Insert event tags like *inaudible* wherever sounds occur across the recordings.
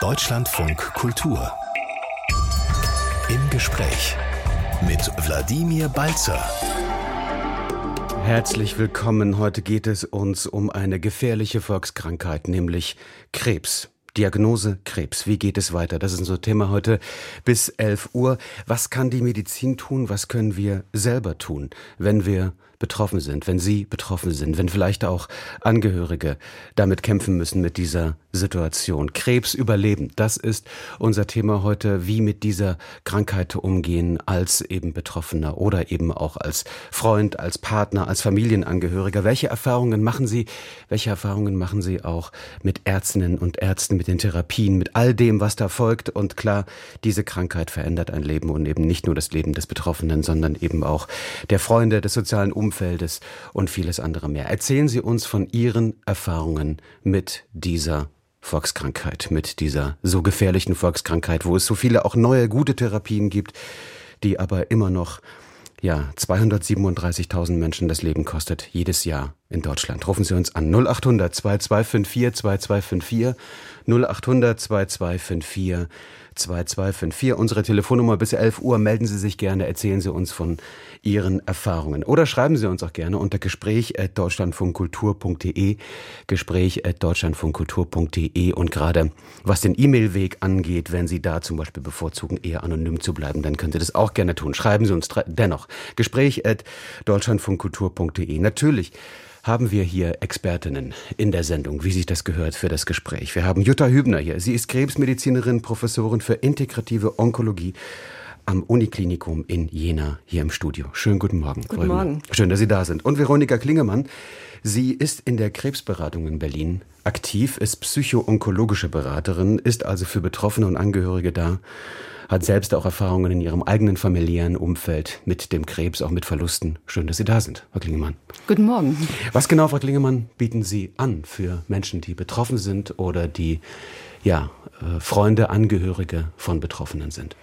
Deutschlandfunk Kultur. Im Gespräch mit Wladimir Balzer. Herzlich willkommen. Heute geht es uns um eine gefährliche Volkskrankheit, nämlich Krebs. Diagnose Krebs. Wie geht es weiter? Das ist unser Thema heute bis 11 Uhr. Was kann die Medizin tun? Was können wir selber tun, wenn wir betroffen sind, wenn Sie betroffen sind, wenn vielleicht auch Angehörige damit kämpfen müssen mit dieser Situation. Krebs überleben, das ist unser Thema heute, wie mit dieser Krankheit umgehen als eben Betroffener oder eben auch als Freund, als Partner, als Familienangehöriger. Welche Erfahrungen machen Sie? Welche Erfahrungen machen Sie auch mit Ärztinnen und Ärzten, mit den Therapien, mit all dem, was da folgt? Und klar, diese Krankheit verändert ein Leben und eben nicht nur das Leben des Betroffenen, sondern eben auch der Freunde, des sozialen Umfelds Umfeldes und vieles andere mehr. Erzählen Sie uns von Ihren Erfahrungen mit dieser Volkskrankheit, mit dieser so gefährlichen Volkskrankheit, wo es so viele auch neue gute Therapien gibt, die aber immer noch ja, 237.000 Menschen das Leben kostet jedes Jahr in Deutschland. Rufen Sie uns an 0800 2254 2254 0800 2254 2254. Unsere Telefonnummer bis 11 Uhr. Melden Sie sich gerne, erzählen Sie uns von Ihren Erfahrungen. Oder schreiben Sie uns auch gerne unter gespräch.deutschlandfunkkultur.de gespräch.deutschlandfunkkultur.de und gerade was den E-Mail-Weg angeht, wenn Sie da zum Beispiel bevorzugen, eher anonym zu bleiben, dann können Sie das auch gerne tun. Schreiben Sie uns dennoch gespräch.deutschlandfunkkultur.de. Natürlich haben wir hier Expertinnen in der Sendung, wie sich das gehört für das Gespräch. Wir haben Jutta Hübner hier. Sie ist Krebsmedizinerin, Professorin für integrative Onkologie am Uniklinikum in Jena hier im Studio. Schönen guten Morgen. Guten Morgen. Schön, dass Sie da sind. Und Veronika Klingemann. Sie ist in der Krebsberatung in Berlin aktiv, ist psychoonkologische Beraterin, ist also für Betroffene und Angehörige da hat selbst auch Erfahrungen in ihrem eigenen familiären Umfeld mit dem Krebs, auch mit Verlusten. Schön, dass Sie da sind, Frau Klingemann. Guten Morgen. Was genau, Frau Klingemann, bieten Sie an für Menschen, die betroffen sind oder die ja, äh, Freunde, Angehörige von Betroffenen sind?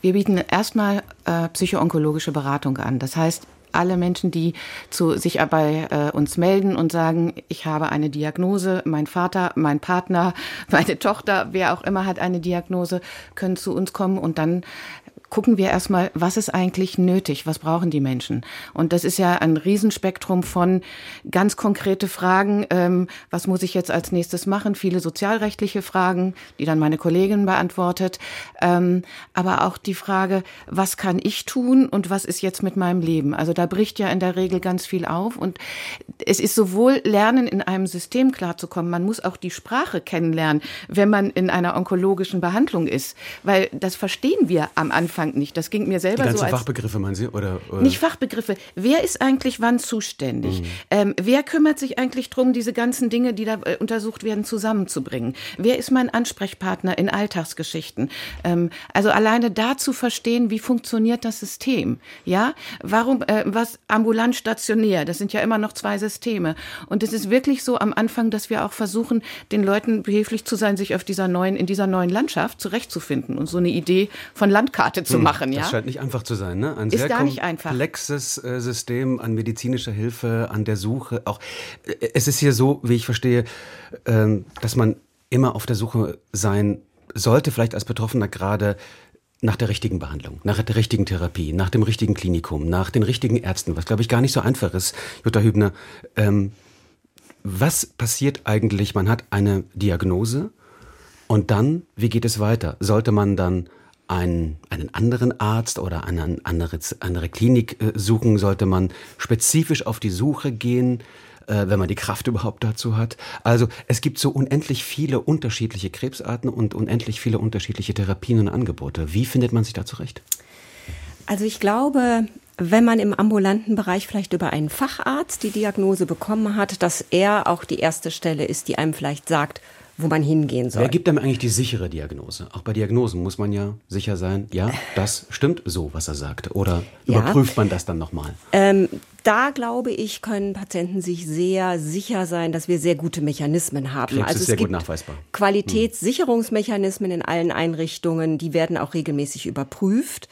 Wir bieten erstmal äh, psychoonkologische Beratung an. Das heißt, alle Menschen, die zu, sich bei äh, uns melden und sagen, ich habe eine Diagnose, mein Vater, mein Partner, *laughs* meine Tochter, wer auch immer hat eine Diagnose, können zu uns kommen und dann gucken wir erstmal, was ist eigentlich nötig, was brauchen die Menschen. Und das ist ja ein Riesenspektrum von ganz konkrete Fragen, ähm, was muss ich jetzt als nächstes machen, viele sozialrechtliche Fragen, die dann meine Kollegin beantwortet, ähm, aber auch die Frage, was kann ich tun und was ist jetzt mit meinem Leben. Also da bricht ja in der Regel ganz viel auf. Und es ist sowohl Lernen in einem System klarzukommen, man muss auch die Sprache kennenlernen, wenn man in einer onkologischen Behandlung ist, weil das verstehen wir am Anfang Anfang nicht. Das ging mir selber Die ganzen so. Als Fachbegriffe meinen Sie? Oder, oder? Nicht Fachbegriffe. Wer ist eigentlich wann zuständig? Mhm. Ähm, wer kümmert sich eigentlich darum, diese ganzen Dinge, die da äh, untersucht werden, zusammenzubringen? Wer ist mein Ansprechpartner in Alltagsgeschichten? Ähm, also alleine da zu verstehen, wie funktioniert das System? Ja, warum, äh, was ambulant stationär? Das sind ja immer noch zwei Systeme. Und es ist wirklich so am Anfang, dass wir auch versuchen, den Leuten behilflich zu sein, sich auf dieser neuen, in dieser neuen Landschaft zurechtzufinden und so eine Idee von Landkarte zu hm, machen. Ja? Das scheint nicht einfach zu sein. Ne? Ein ist sehr gar nicht einfach. komplexes äh, System an medizinischer Hilfe, an der Suche. Auch äh, es ist hier so, wie ich verstehe, ähm, dass man immer auf der Suche sein sollte, vielleicht als Betroffener gerade nach der richtigen Behandlung, nach der richtigen Therapie, nach dem richtigen Klinikum, nach den richtigen Ärzten, was glaube ich gar nicht so einfach ist. Jutta Hübner, ähm, was passiert eigentlich? Man hat eine Diagnose und dann, wie geht es weiter? Sollte man dann einen, einen anderen Arzt oder eine andere, andere Klinik äh, suchen, sollte man spezifisch auf die Suche gehen, äh, wenn man die Kraft überhaupt dazu hat. Also es gibt so unendlich viele unterschiedliche Krebsarten und unendlich viele unterschiedliche Therapien und Angebote. Wie findet man sich da zurecht? Also ich glaube, wenn man im ambulanten Bereich vielleicht über einen Facharzt die Diagnose bekommen hat, dass er auch die erste Stelle ist, die einem vielleicht sagt, wo man hingehen soll. Wer gibt einem eigentlich die sichere Diagnose? Auch bei Diagnosen muss man ja sicher sein, ja, das stimmt so, was er sagt. Oder ja. überprüft man das dann nochmal? Ähm, da glaube ich, können Patienten sich sehr sicher sein, dass wir sehr gute Mechanismen haben. Krebs also ist sehr gut nachweisbar. Qualitätssicherungsmechanismen in allen Einrichtungen, die werden auch regelmäßig überprüft.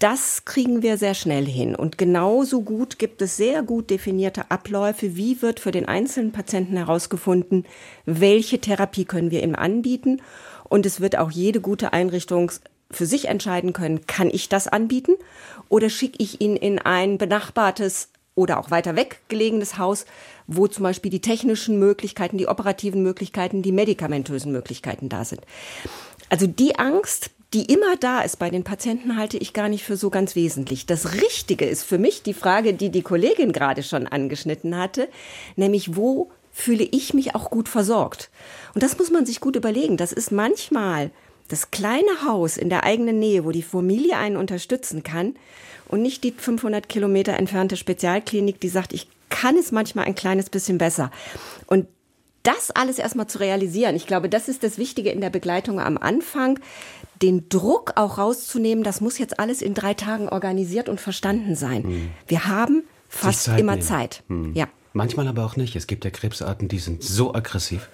Das kriegen wir sehr schnell hin. Und genauso gut gibt es sehr gut definierte Abläufe. Wie wird für den einzelnen Patienten herausgefunden, welche Therapie können wir ihm anbieten? Und es wird auch jede gute Einrichtung für sich entscheiden können, kann ich das anbieten oder schicke ich ihn in ein benachbartes oder auch weiter weg gelegenes Haus, wo zum Beispiel die technischen Möglichkeiten, die operativen Möglichkeiten, die medikamentösen Möglichkeiten da sind. Also die Angst, die immer da ist bei den Patienten, halte ich gar nicht für so ganz wesentlich. Das Richtige ist für mich die Frage, die die Kollegin gerade schon angeschnitten hatte, nämlich wo fühle ich mich auch gut versorgt? Und das muss man sich gut überlegen. Das ist manchmal das kleine Haus in der eigenen Nähe, wo die Familie einen unterstützen kann und nicht die 500 Kilometer entfernte Spezialklinik, die sagt, ich kann es manchmal ein kleines bisschen besser. Und das alles erstmal zu realisieren, ich glaube, das ist das Wichtige in der Begleitung am Anfang, den Druck auch rauszunehmen, das muss jetzt alles in drei Tagen organisiert und verstanden sein. Hm. Wir haben fast Zeit immer nehmen. Zeit. Hm. Ja. Manchmal aber auch nicht. Es gibt ja Krebsarten, die sind so aggressiv,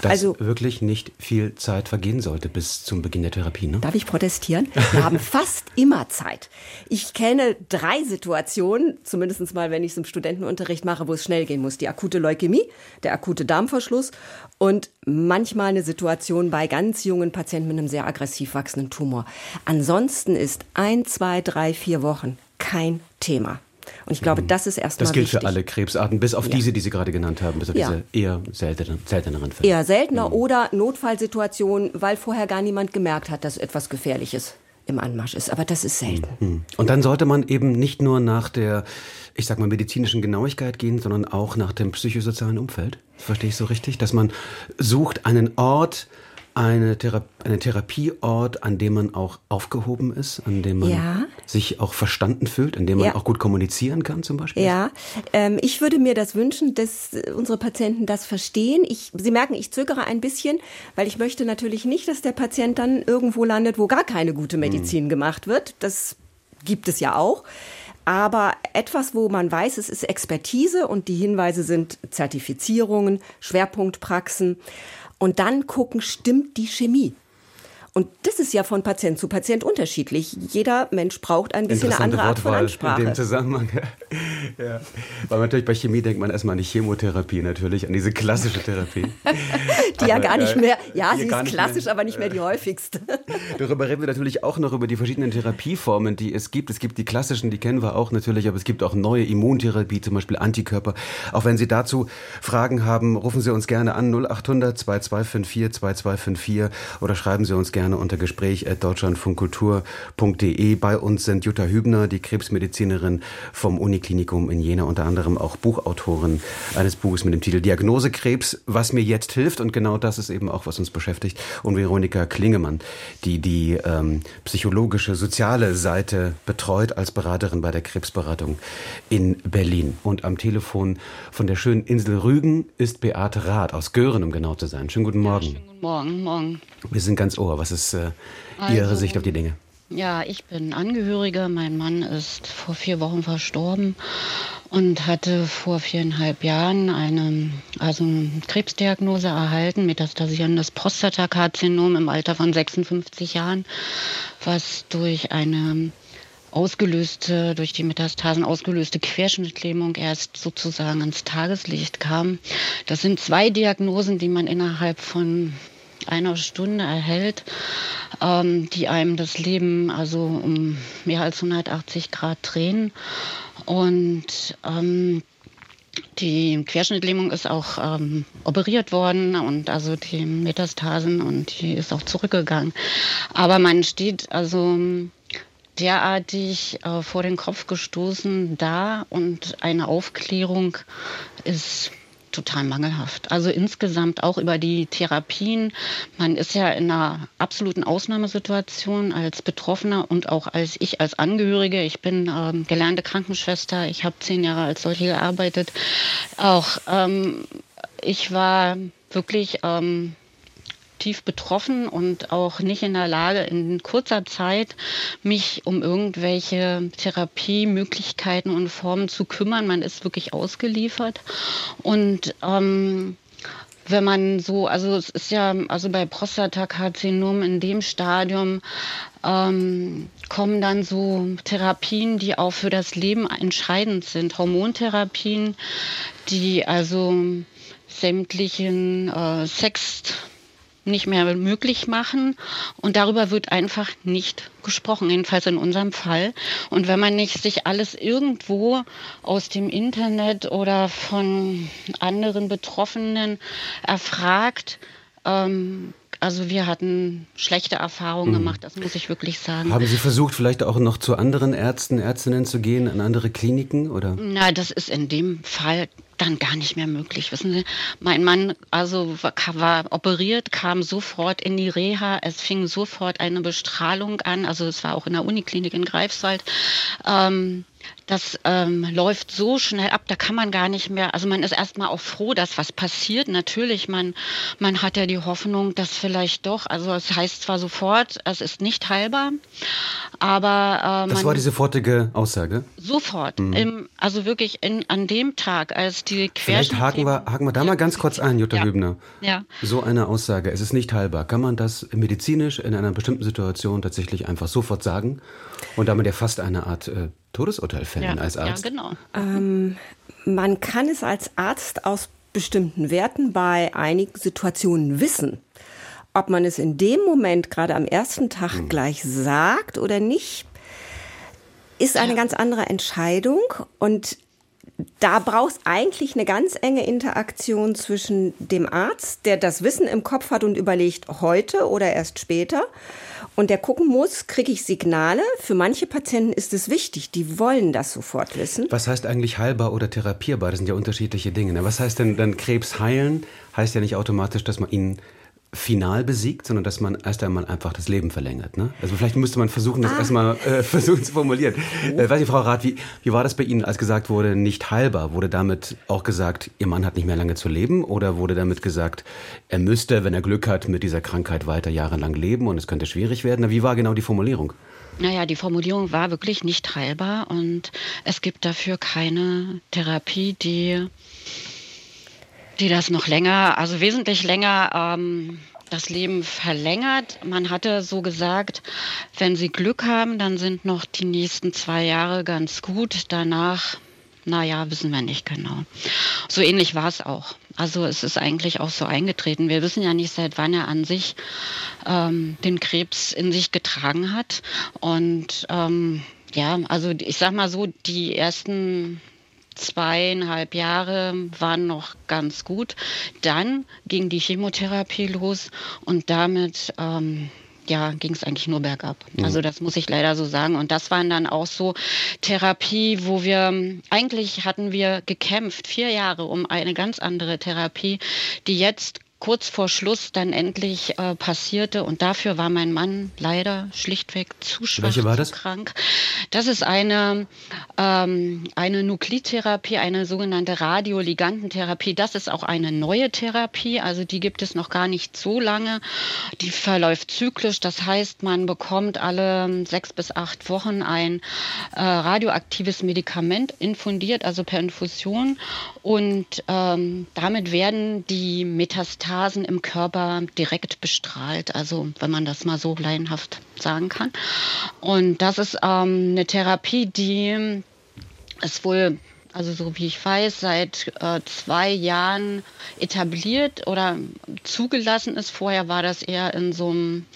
dass also, wirklich nicht viel Zeit vergehen sollte bis zum Beginn der Therapie. Ne? Darf ich protestieren? Wir haben *laughs* fast immer Zeit. Ich kenne drei Situationen, zumindest mal, wenn ich es im Studentenunterricht mache, wo es schnell gehen muss. Die akute Leukämie, der akute Darmverschluss und manchmal eine Situation bei ganz jungen Patienten mit einem sehr aggressiv wachsenden Tumor. Ansonsten ist ein, zwei, drei, vier Wochen kein Thema. Und ich glaube, mhm. das ist erstmal Das gilt wichtig. für alle Krebsarten, bis auf ja. diese, die Sie gerade genannt haben, bis auf ja. diese eher seltenen, selteneren Fälle. Eher seltener mhm. oder Notfallsituationen, weil vorher gar niemand gemerkt hat, dass etwas Gefährliches im Anmarsch ist. Aber das ist selten. Mhm. Und dann sollte man eben nicht nur nach der, ich sag mal, medizinischen Genauigkeit gehen, sondern auch nach dem psychosozialen Umfeld. Verstehe ich so richtig? Dass man sucht einen Ort, eine, Thera eine Therapieort, an dem man auch aufgehoben ist, an dem man ja. sich auch verstanden fühlt, an dem man ja. auch gut kommunizieren kann zum Beispiel? Ja, ähm, ich würde mir das wünschen, dass unsere Patienten das verstehen. Ich, Sie merken, ich zögere ein bisschen, weil ich möchte natürlich nicht, dass der Patient dann irgendwo landet, wo gar keine gute mhm. Medizin mhm. gemacht wird. Das gibt es ja auch aber etwas, wo man weiß, es ist Expertise und die Hinweise sind Zertifizierungen, Schwerpunktpraxen und dann gucken, stimmt die Chemie? Und das ist ja von Patient zu Patient unterschiedlich. Jeder Mensch braucht ein bisschen eine andere Art von Ansprache. In dem Zusammenhang. *laughs* ja. Weil natürlich bei Chemie denkt man erstmal an die Chemotherapie natürlich, an diese klassische Therapie. *laughs* die ja gar nicht mehr, ja, sie ist klassisch, mehr, aber nicht mehr die häufigste. *laughs* Darüber reden wir natürlich auch noch über die verschiedenen Therapieformen, die es gibt. Es gibt die klassischen, die kennen wir auch natürlich, aber es gibt auch neue Immuntherapie, zum Beispiel Antikörper. Auch wenn Sie dazu Fragen haben, rufen Sie uns gerne an 0800 2254 2254 oder schreiben Sie uns gerne gerne unter gespräch.deutschlandfunkkultur.de. Bei uns sind Jutta Hübner, die Krebsmedizinerin vom Uniklinikum in Jena, unter anderem auch Buchautorin eines Buches mit dem Titel Diagnose Krebs, was mir jetzt hilft. Und genau das ist eben auch, was uns beschäftigt. Und Veronika Klingemann, die die ähm, psychologische, soziale Seite betreut als Beraterin bei der Krebsberatung in Berlin. Und am Telefon von der schönen Insel Rügen ist Beate Rath aus Göhren, um genau zu sein. Schönen guten Morgen. Ja, guten Morgen, morgen. Wir sind ganz ohr. Was ist äh, Ihre also, Sicht auf die Dinge? Ja, ich bin Angehörige. Mein Mann ist vor vier Wochen verstorben und hatte vor viereinhalb Jahren eine, also eine Krebsdiagnose erhalten, metastasierendes Prostatakarzinom im Alter von 56 Jahren, was durch eine ausgelöste, durch die Metastasen ausgelöste Querschnittlähmung erst sozusagen ans Tageslicht kam. Das sind zwei Diagnosen, die man innerhalb von einer Stunde erhält, ähm, die einem das Leben also um mehr als 180 Grad drehen. Und ähm, die Querschnittlähmung ist auch ähm, operiert worden und also die Metastasen und die ist auch zurückgegangen. Aber man steht also derartig äh, vor den Kopf gestoßen da und eine Aufklärung ist total mangelhaft. Also insgesamt auch über die Therapien. Man ist ja in einer absoluten Ausnahmesituation als Betroffener und auch als ich als Angehörige. Ich bin ähm, gelernte Krankenschwester. Ich habe zehn Jahre als solche gearbeitet. Auch ähm, ich war wirklich ähm, tief betroffen und auch nicht in der Lage, in kurzer Zeit mich um irgendwelche Therapiemöglichkeiten und Formen zu kümmern. Man ist wirklich ausgeliefert. Und ähm, wenn man so, also es ist ja, also bei Prostatakarzinom in dem Stadium ähm, kommen dann so Therapien, die auch für das Leben entscheidend sind. Hormontherapien, die also sämtlichen äh, Sex nicht mehr möglich machen. Und darüber wird einfach nicht gesprochen, jedenfalls in unserem Fall. Und wenn man nicht sich alles irgendwo aus dem Internet oder von anderen Betroffenen erfragt, ähm, also wir hatten schlechte Erfahrungen mhm. gemacht, das muss ich wirklich sagen. Haben Sie versucht, vielleicht auch noch zu anderen Ärzten, Ärztinnen zu gehen, an andere Kliniken oder? Na, das ist in dem Fall dann gar nicht mehr möglich. Wissen Sie, mein Mann also war, war, operiert, kam sofort in die Reha. Es fing sofort eine Bestrahlung an. Also es war auch in der Uniklinik in Greifswald. Ähm, das ähm, läuft so schnell ab, da kann man gar nicht mehr, also man ist erstmal auch froh, dass was passiert. Natürlich, man, man hat ja die Hoffnung, dass vielleicht doch, also es heißt zwar sofort, es ist nicht heilbar, aber äh, Das war die sofortige Aussage? Sofort. Mhm. Im, also wirklich in, an dem Tag, als die Querschnitt... Vielleicht haken wir, haken wir da mal ganz kurz ein, Jutta ja. Hübner. Ja. So eine Aussage, es ist nicht heilbar. Kann man das medizinisch in einer bestimmten Situation tatsächlich einfach sofort sagen und damit ja fast eine Art äh, Todesurteil fällen ja, als Arzt? Ja, genau. Ähm, man kann es als Arzt aus bestimmten Werten bei einigen Situationen wissen. Ob man es in dem Moment gerade am ersten Tag hm. gleich sagt oder nicht, ist eine ja. ganz andere Entscheidung. Und da braucht es eigentlich eine ganz enge Interaktion zwischen dem Arzt, der das Wissen im Kopf hat und überlegt, heute oder erst später, und der gucken muss, kriege ich Signale. Für manche Patienten ist es wichtig, die wollen das sofort wissen. Was heißt eigentlich heilbar oder therapierbar? Das sind ja unterschiedliche Dinge. Ne? Was heißt denn dann Krebs heilen? Heißt ja nicht automatisch, dass man ihn final besiegt, sondern dass man erst einmal einfach das Leben verlängert. Ne? Also vielleicht müsste man versuchen, das ah. erstmal äh, *laughs* versuchen zu formulieren. Oh. Äh, weiß ich, Frau Rath, wie, wie war das bei Ihnen, als gesagt wurde, nicht heilbar? Wurde damit auch gesagt, Ihr Mann hat nicht mehr lange zu leben? Oder wurde damit gesagt, er müsste, wenn er Glück hat, mit dieser Krankheit weiter jahrelang leben und es könnte schwierig werden? Wie war genau die Formulierung? Naja, die Formulierung war wirklich nicht heilbar und es gibt dafür keine Therapie, die die das noch länger, also wesentlich länger ähm, das Leben verlängert. Man hatte so gesagt, wenn Sie Glück haben, dann sind noch die nächsten zwei Jahre ganz gut. Danach, naja, wissen wir nicht genau. So ähnlich war es auch. Also es ist eigentlich auch so eingetreten. Wir wissen ja nicht, seit wann er an sich ähm, den Krebs in sich getragen hat. Und ähm, ja, also ich sag mal so, die ersten zweieinhalb Jahre waren noch ganz gut. Dann ging die Chemotherapie los und damit ähm, ja, ging es eigentlich nur bergab. Mhm. Also das muss ich leider so sagen. Und das waren dann auch so Therapie, wo wir, eigentlich hatten wir gekämpft, vier Jahre um eine ganz andere Therapie, die jetzt kurz vor Schluss dann endlich äh, passierte. Und dafür war mein Mann leider schlichtweg zu schwach, war das? zu krank. Das ist eine, ähm, eine Nuklidtherapie, eine sogenannte Radioligantentherapie. Das ist auch eine neue Therapie. Also die gibt es noch gar nicht so lange. Die verläuft zyklisch. Das heißt, man bekommt alle sechs bis acht Wochen ein äh, radioaktives Medikament infundiert, also per Infusion. Und ähm, damit werden die Metastasen Metastasen im Körper direkt bestrahlt, also wenn man das mal so laienhaft sagen kann. Und das ist ähm, eine Therapie, die ist wohl also so wie ich weiß, seit äh, zwei Jahren etabliert oder zugelassen ist. Vorher war das eher in so einem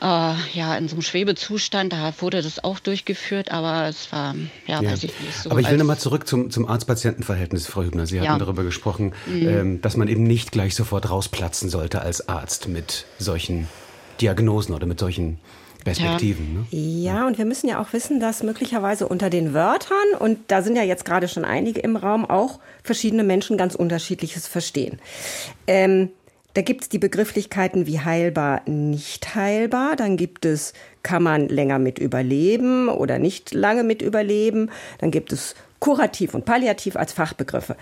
äh, ja, in so einem Schwebezustand. Da wurde das auch durchgeführt, aber es war, ja, ja. weiß ich nicht so. Aber ich will nochmal zurück zum, zum Arzt-Patienten-Verhältnis, Frau Hübner. Sie hatten ja. darüber gesprochen, mhm. ähm, dass man eben nicht gleich sofort rausplatzen sollte als Arzt mit solchen Diagnosen oder mit solchen Perspektiven. Ja. Ne? ja, und wir müssen ja auch wissen, dass möglicherweise unter den Wörtern, und da sind ja jetzt gerade schon einige im Raum, auch verschiedene Menschen ganz unterschiedliches verstehen. Ähm, da gibt es die Begrifflichkeiten wie heilbar, nicht heilbar. Dann gibt es, kann man länger mit überleben oder nicht lange mit überleben. Dann gibt es kurativ und palliativ als Fachbegriffe.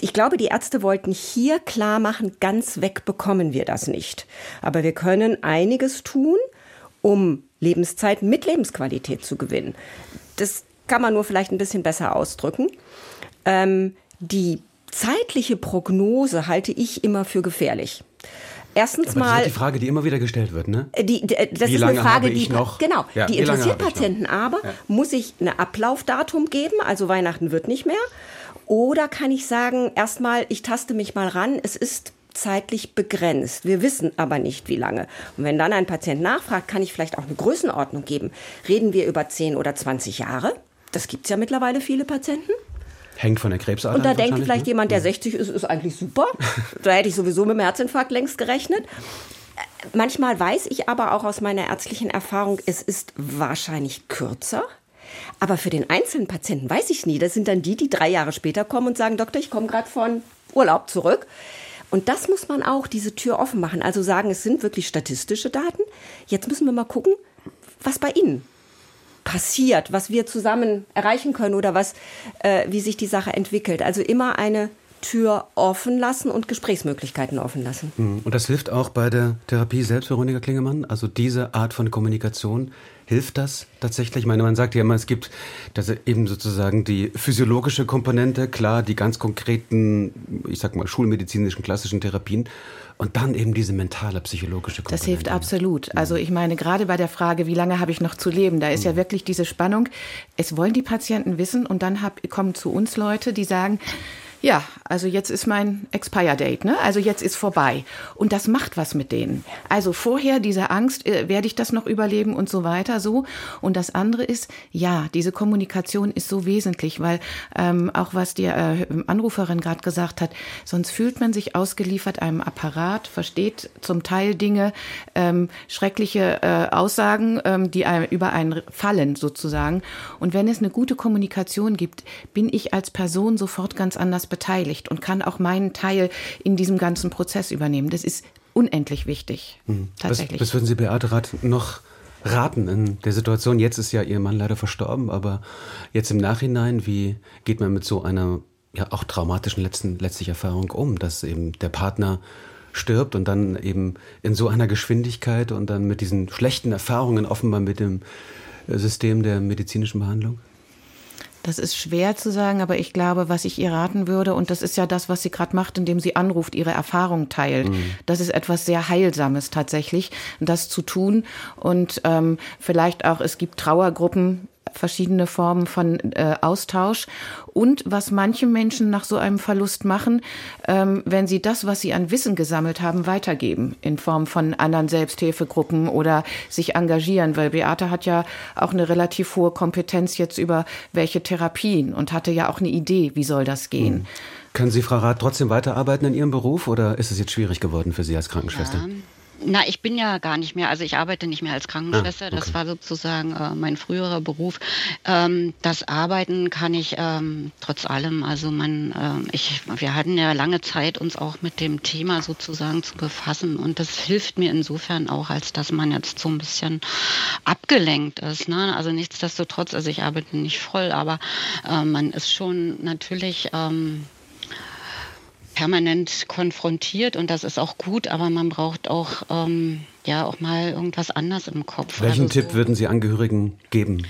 Ich glaube, die Ärzte wollten hier klar machen, ganz weg bekommen wir das nicht. Aber wir können einiges tun, um Lebenszeit mit Lebensqualität zu gewinnen. Das kann man nur vielleicht ein bisschen besser ausdrücken. Ähm, die zeitliche Prognose halte ich immer für gefährlich. Erstens Aber mal. Das ist die Frage, die immer wieder gestellt wird, ne? Die, die, das wie ist eine Frage, die noch? genau, ja, die interessiert Patienten. Aber ja. muss ich ein Ablaufdatum geben? Also Weihnachten wird nicht mehr. Oder kann ich sagen, erstmal, ich taste mich mal ran. Es ist zeitlich begrenzt. Wir wissen aber nicht, wie lange. Und wenn dann ein Patient nachfragt, kann ich vielleicht auch eine Größenordnung geben. Reden wir über 10 oder 20 Jahre? Das gibt es ja mittlerweile viele Patienten. Hängt von der Krebsart Und da denkt vielleicht ne? jemand, der 60 ist, ist eigentlich super. da hätte ich sowieso mit dem Herzinfarkt längst gerechnet. Manchmal weiß ich aber auch aus meiner ärztlichen Erfahrung, es ist wahrscheinlich kürzer. Aber für den einzelnen Patienten weiß ich es nie. Das sind dann die, die drei Jahre später kommen und sagen, Doktor, ich komme gerade von Urlaub zurück. Und das muss man auch, diese Tür offen machen. Also sagen, es sind wirklich statistische Daten. Jetzt müssen wir mal gucken, was bei Ihnen passiert, was wir zusammen erreichen können oder was, äh, wie sich die Sache entwickelt. Also immer eine Tür offen lassen und Gesprächsmöglichkeiten offen lassen. Mhm. Und das hilft auch bei der Therapie selbst, Veronika Klingemann? Also diese Art von Kommunikation, hilft das tatsächlich? Ich meine, man sagt ja immer, es gibt das eben sozusagen die physiologische Komponente, klar, die ganz konkreten, ich sag mal, schulmedizinischen klassischen Therapien und dann eben diese mentale, psychologische Komponente. Das hilft absolut. Also ich meine, gerade bei der Frage, wie lange habe ich noch zu leben, da ist ja mhm. wirklich diese Spannung. Es wollen die Patienten wissen und dann hab, kommen zu uns Leute, die sagen, ja, also jetzt ist mein Expire Date, ne? Also jetzt ist vorbei. Und das macht was mit denen. Also vorher diese Angst, äh, werde ich das noch überleben und so weiter, so. Und das andere ist, ja, diese Kommunikation ist so wesentlich, weil ähm, auch was die äh, Anruferin gerade gesagt hat, sonst fühlt man sich ausgeliefert einem Apparat, versteht zum Teil Dinge, ähm, schreckliche äh, Aussagen, ähm, die einem über einen fallen sozusagen. Und wenn es eine gute Kommunikation gibt, bin ich als Person sofort ganz anders beteiligt und kann auch meinen Teil in diesem ganzen Prozess übernehmen. Das ist unendlich wichtig. Mhm. Tatsächlich. Was, was würden Sie Beate Rath noch raten in der Situation? Jetzt ist ja Ihr Mann leider verstorben, aber jetzt im Nachhinein, wie geht man mit so einer ja auch traumatischen letzten, letztlich Erfahrung um, dass eben der Partner stirbt und dann eben in so einer Geschwindigkeit und dann mit diesen schlechten Erfahrungen offenbar mit dem System der medizinischen Behandlung? Das ist schwer zu sagen, aber ich glaube, was ich ihr raten würde, und das ist ja das, was sie gerade macht, indem sie anruft, ihre Erfahrung teilt. Mhm. Das ist etwas sehr Heilsames tatsächlich, das zu tun. Und ähm, vielleicht auch, es gibt Trauergruppen, verschiedene Formen von äh, Austausch und was manche Menschen nach so einem Verlust machen, ähm, wenn sie das, was sie an Wissen gesammelt haben, weitergeben in Form von anderen Selbsthilfegruppen oder sich engagieren, weil Beate hat ja auch eine relativ hohe Kompetenz jetzt über welche Therapien und hatte ja auch eine Idee, wie soll das gehen. Mhm. Können Sie, Frau Rath, trotzdem weiterarbeiten in Ihrem Beruf oder ist es jetzt schwierig geworden für Sie als Krankenschwester? Ja. Na, ich bin ja gar nicht mehr, also ich arbeite nicht mehr als Krankenschwester. Ah, okay. Das war sozusagen äh, mein früherer Beruf. Ähm, das Arbeiten kann ich ähm, trotz allem. Also man, äh, ich, wir hatten ja lange Zeit, uns auch mit dem Thema sozusagen zu befassen. Und das hilft mir insofern auch, als dass man jetzt so ein bisschen abgelenkt ist. Ne? Also nichtsdestotrotz, also ich arbeite nicht voll, aber äh, man ist schon natürlich ähm, permanent konfrontiert und das ist auch gut, aber man braucht auch ähm, ja auch mal irgendwas anders im Kopf. Welchen also Tipp so. würden Sie Angehörigen geben?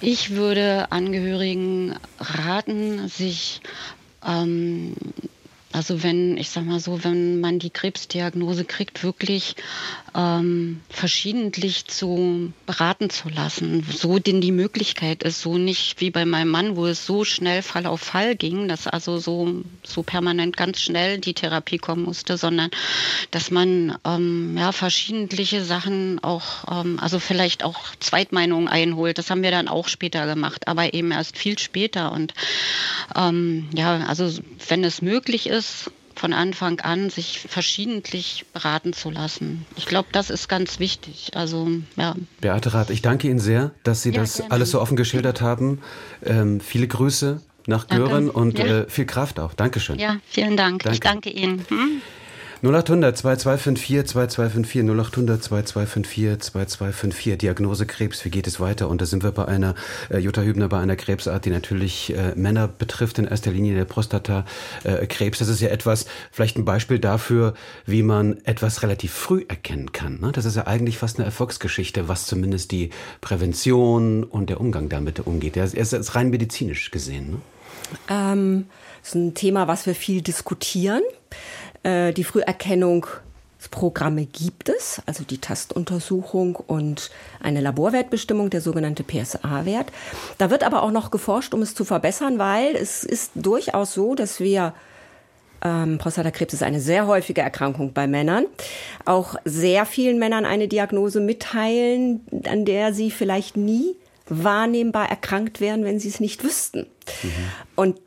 Ich würde Angehörigen raten, sich ähm, also wenn, ich sag mal so, wenn man die Krebsdiagnose kriegt, wirklich ähm, verschiedentlich zu beraten zu lassen, so denn die Möglichkeit ist, so nicht wie bei meinem Mann, wo es so schnell Fall auf Fall ging, dass also so, so permanent ganz schnell die Therapie kommen musste, sondern dass man ähm, ja verschiedentliche Sachen auch, ähm, also vielleicht auch Zweitmeinungen einholt. Das haben wir dann auch später gemacht, aber eben erst viel später. Und ähm, ja, also wenn es möglich ist, ist, von Anfang an sich verschiedentlich beraten zu lassen. Ich glaube, das ist ganz wichtig. Also, ja. Beate Rath, ich danke Ihnen sehr, dass Sie ja, das gerne. alles so offen geschildert haben. Ähm, viele Grüße nach Gören und ja. äh, viel Kraft auch. Dankeschön. Ja, vielen Dank. Danke. Ich danke Ihnen. Hm? 0800 2254 2254 0800 2254 2254 Diagnose Krebs, wie geht es weiter? Und da sind wir bei einer äh, Jutta Hübner bei einer Krebsart, die natürlich äh, Männer betrifft, in erster Linie der Prostatakrebs. Äh, das ist ja etwas, vielleicht ein Beispiel dafür, wie man etwas relativ früh erkennen kann. Ne? Das ist ja eigentlich fast eine Erfolgsgeschichte, was zumindest die Prävention und der Umgang damit umgeht. Er ist, rein medizinisch gesehen. Ne? Ähm, das ist ein Thema, was wir viel diskutieren. Äh, die Früherkennung Programme gibt es, also die Tastuntersuchung und eine Laborwertbestimmung, der sogenannte PSA-Wert. Da wird aber auch noch geforscht, um es zu verbessern, weil es ist durchaus so, dass wir ähm, Prostatakrebs ist eine sehr häufige Erkrankung bei Männern. Auch sehr vielen Männern eine Diagnose mitteilen, an der sie vielleicht nie wahrnehmbar erkrankt wären, wenn sie es nicht wüssten. Mhm. Und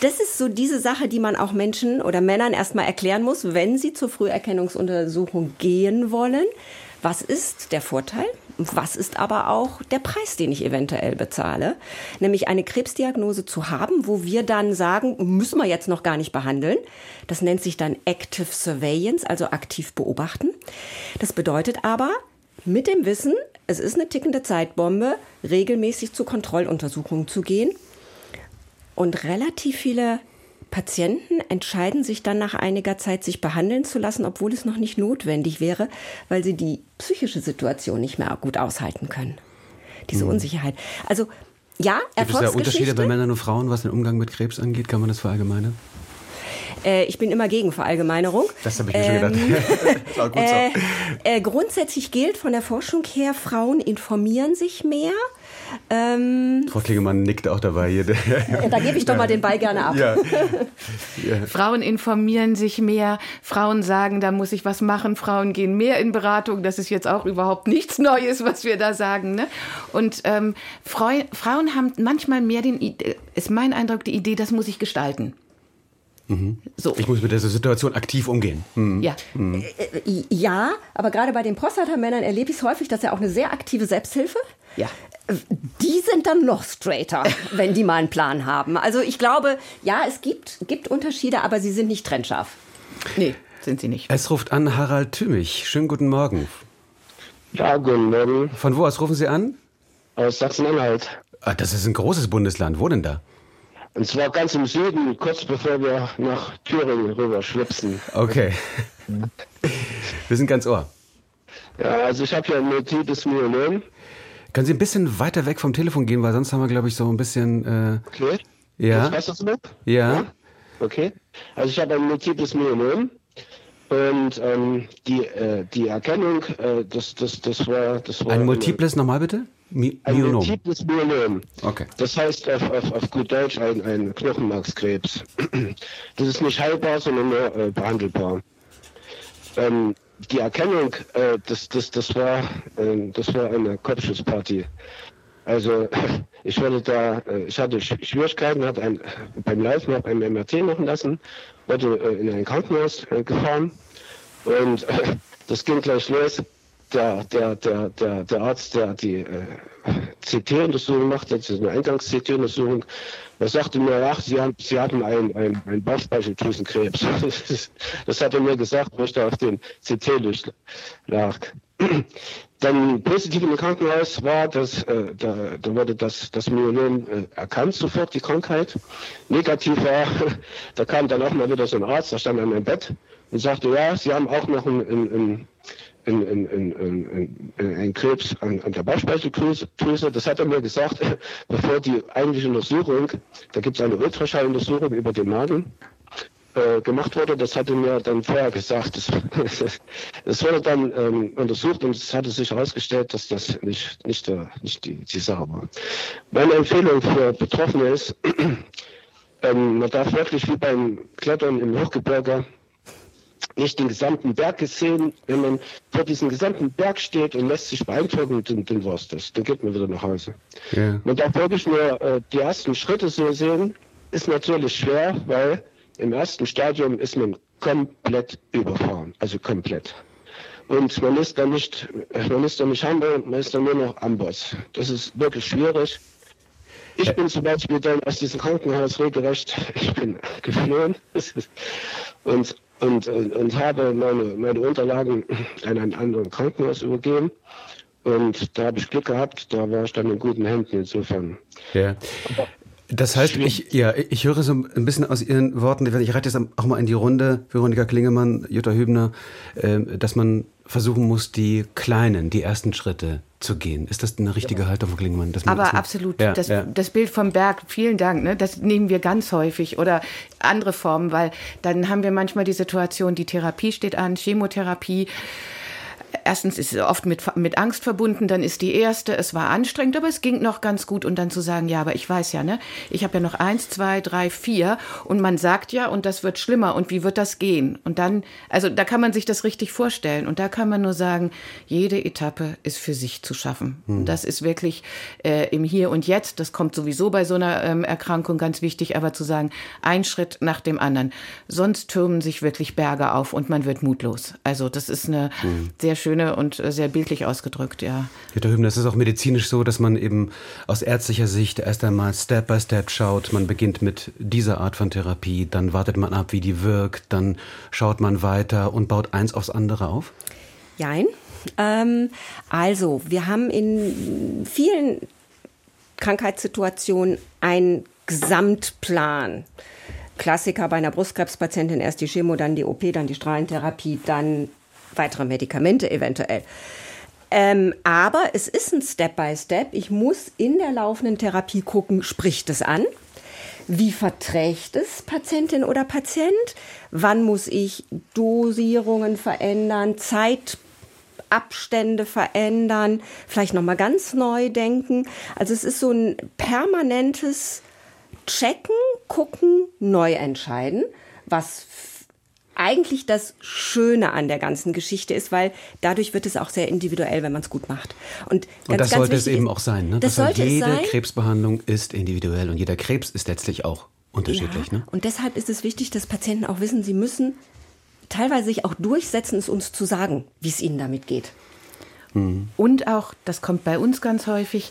das ist so diese Sache, die man auch Menschen oder Männern erstmal erklären muss, wenn sie zur Früherkennungsuntersuchung gehen wollen. Was ist der Vorteil? Was ist aber auch der Preis, den ich eventuell bezahle? Nämlich eine Krebsdiagnose zu haben, wo wir dann sagen, müssen wir jetzt noch gar nicht behandeln. Das nennt sich dann Active Surveillance, also aktiv beobachten. Das bedeutet aber, mit dem Wissen, es ist eine tickende Zeitbombe, regelmäßig zu Kontrolluntersuchungen zu gehen und relativ viele Patienten entscheiden sich dann nach einiger Zeit, sich behandeln zu lassen, obwohl es noch nicht notwendig wäre, weil sie die psychische Situation nicht mehr gut aushalten können. Diese mhm. Unsicherheit. Also ja, Gibt es da Unterschiede bei Männern und Frauen, was den Umgang mit Krebs angeht? Kann man das verallgemeinern? Äh, ich bin immer gegen Verallgemeinerung. Das habe ich mir ähm, schon gedacht. Ähm, *laughs* äh, äh, grundsätzlich gilt von der Forschung her, Frauen informieren sich mehr. Ähm, Frau Klingemann nickt auch dabei hier. *laughs* Da gebe ich doch mal den Ball gerne ab. Ja. *laughs* Ja. Frauen informieren sich mehr, Frauen sagen, da muss ich was machen, Frauen gehen mehr in Beratung. Das ist jetzt auch überhaupt nichts Neues, was wir da sagen. Ne? Und ähm, Frau, Frauen haben manchmal mehr den, ist mein Eindruck, die Idee, das muss ich gestalten. Mhm. So. Ich muss mit dieser Situation aktiv umgehen. Mhm. Ja. Mhm. ja, aber gerade bei den Prostatamännern erlebe ich es häufig, dass er auch eine sehr aktive Selbsthilfe. Ja die sind dann noch straighter, *laughs* wenn die mal einen Plan haben. Also ich glaube, ja, es gibt, gibt Unterschiede, aber sie sind nicht trennscharf. Nee, sind sie nicht. Es ruft an Harald Thümich. Schönen guten Morgen. Ja, guten Morgen. Von wo aus rufen Sie an? Aus Sachsen-Anhalt. Ah, das ist ein großes Bundesland. Wo denn da? Und zwar ganz im Süden, kurz bevor wir nach Thüringen rüber schlüpfen. Okay. wir sind ganz ohr. Ja, also ich habe ja ein multiples Myeloom. Können Sie ein bisschen weiter weg vom Telefon gehen, weil sonst haben wir, glaube ich, so ein bisschen. Äh, okay. Ja. Was das mit? Ja. ja. Okay. Also ich habe ein multiples Myeloom. Und ähm, die, äh, die Erkennung, äh, das, das, das, war, das war. Ein multiples, nochmal bitte? Mi ein multiples Myeloom. Okay. Das heißt auf, auf, auf gut Deutsch ein, ein Knochenmarkskrebs. *clears throat* Das ist nicht heilbar, sondern nur äh, behandelbar. Ähm, die Erkennung, äh, das, das, das, war, äh, das war eine Kopfschussparty. Also *laughs* ich wurde da, äh, ich hatte Schwierigkeiten, habe ein, beim Laufen habe ein MRT machen lassen, wurde äh, in ein Krankenhaus äh, gefahren und *laughs* das ging gleich los. Der, der, der, der, der Arzt, der die äh, CT-Untersuchung macht, also eine Eingangs-CT-Untersuchung, er sagte mir, ach, Sie, haben, Sie hatten einen ein Bauchspeicheldrüsenkrebs. *laughs* das hat er mir gesagt, wo ich da auf den CT lag. Dann positiv im Krankenhaus war, dass äh, da, da wurde das, das Myelom äh, erkannt, sofort die Krankheit. Negativ war, *laughs* da kam dann auch mal wieder so ein Arzt, der stand an meinem Bett und sagte, ja, Sie haben auch noch ein, ein, ein ein, ein, ein, ein Krebs an, an der Bauchspeicheldrüse. Das hat er mir gesagt, *laughs* bevor die eigentliche Untersuchung, da gibt es eine Ultraschalluntersuchung über den Magen, äh, gemacht wurde. Das hatte mir dann vorher gesagt. Das *laughs* wurde dann ähm, untersucht und es hatte sich herausgestellt, dass das nicht, nicht, der, nicht die, die Sache war. Meine Empfehlung für Betroffene ist, *clears throat* ähm, man darf wirklich wie beim Klettern im Hochgebirge nicht den gesamten Berg gesehen. Wenn man vor diesem gesamten Berg steht und lässt sich beeindrucken, dann, dann war es das. Dann geht man wieder nach Hause. Ja. Man darf wirklich nur äh, die ersten Schritte so sehen. Ist natürlich schwer, weil im ersten Stadium ist man komplett überfahren. Also komplett. Und man ist dann nicht, man ist dann nicht Hamburg, man ist dann nur noch Amboss. Das ist wirklich schwierig. Ich bin zum Beispiel dann aus diesem Krankenhaus regelrecht, ich bin geflohen *laughs* und und, und, und habe meine, meine Unterlagen *clears throat* an ein anderes Krankenhaus übergeben. Und da habe ich Glück gehabt, da war ich dann in guten Händen insofern. Ja. Das heißt, ich, ja, ich höre so ein bisschen aus Ihren Worten, ich reite jetzt auch mal in die Runde, Veronika Klingemann, Jutta Hübner, ähm, dass man versuchen muss, die kleinen, die ersten Schritte zu gehen. Ist das eine richtige Haltung von Klingemann? Aber das absolut. Ja, das, ja. das, Bild vom Berg, vielen Dank, ne, das nehmen wir ganz häufig oder andere Formen, weil dann haben wir manchmal die Situation, die Therapie steht an, Chemotherapie erstens ist es oft mit, mit Angst verbunden, dann ist die erste, es war anstrengend, aber es ging noch ganz gut und dann zu sagen, ja, aber ich weiß ja, ne, ich habe ja noch eins, zwei, drei, vier und man sagt ja, und das wird schlimmer und wie wird das gehen? Und dann, also da kann man sich das richtig vorstellen und da kann man nur sagen, jede Etappe ist für sich zu schaffen. Hm. Das ist wirklich äh, im Hier und Jetzt, das kommt sowieso bei so einer ähm, Erkrankung ganz wichtig, aber zu sagen, ein Schritt nach dem anderen. Sonst türmen sich wirklich Berge auf und man wird mutlos. Also das ist eine hm. sehr schöne und äh, sehr bildlich ausgedrückt, ja. Jutta Hüben, das ist auch medizinisch so, dass man eben aus ärztlicher Sicht erst einmal Step by Step schaut. Man beginnt mit dieser Art von Therapie, dann wartet man ab, wie die wirkt, dann schaut man weiter und baut eins aufs andere auf? Jein. Ähm, also, wir haben in vielen Krankheitssituationen einen Gesamtplan. Klassiker bei einer Brustkrebspatientin erst die Chemo, dann die OP, dann die Strahlentherapie, dann weitere Medikamente eventuell. Ähm, aber es ist ein Step-by-Step. Step. Ich muss in der laufenden Therapie gucken, spricht es an? Wie verträgt es Patientin oder Patient? Wann muss ich Dosierungen verändern, Zeitabstände verändern, vielleicht noch mal ganz neu denken? Also es ist so ein permanentes Checken, gucken, neu entscheiden, was eigentlich das Schöne an der ganzen Geschichte ist, weil dadurch wird es auch sehr individuell, wenn man es gut macht. Und, ganz, und das sollte es eben auch sein. Ne? Das, das sollte jede sein. Krebsbehandlung ist individuell und jeder Krebs ist letztlich auch unterschiedlich. Ja, ne? Und deshalb ist es wichtig, dass Patienten auch wissen, sie müssen teilweise sich auch durchsetzen, es uns zu sagen, wie es ihnen damit geht. Mhm. Und auch, das kommt bei uns ganz häufig,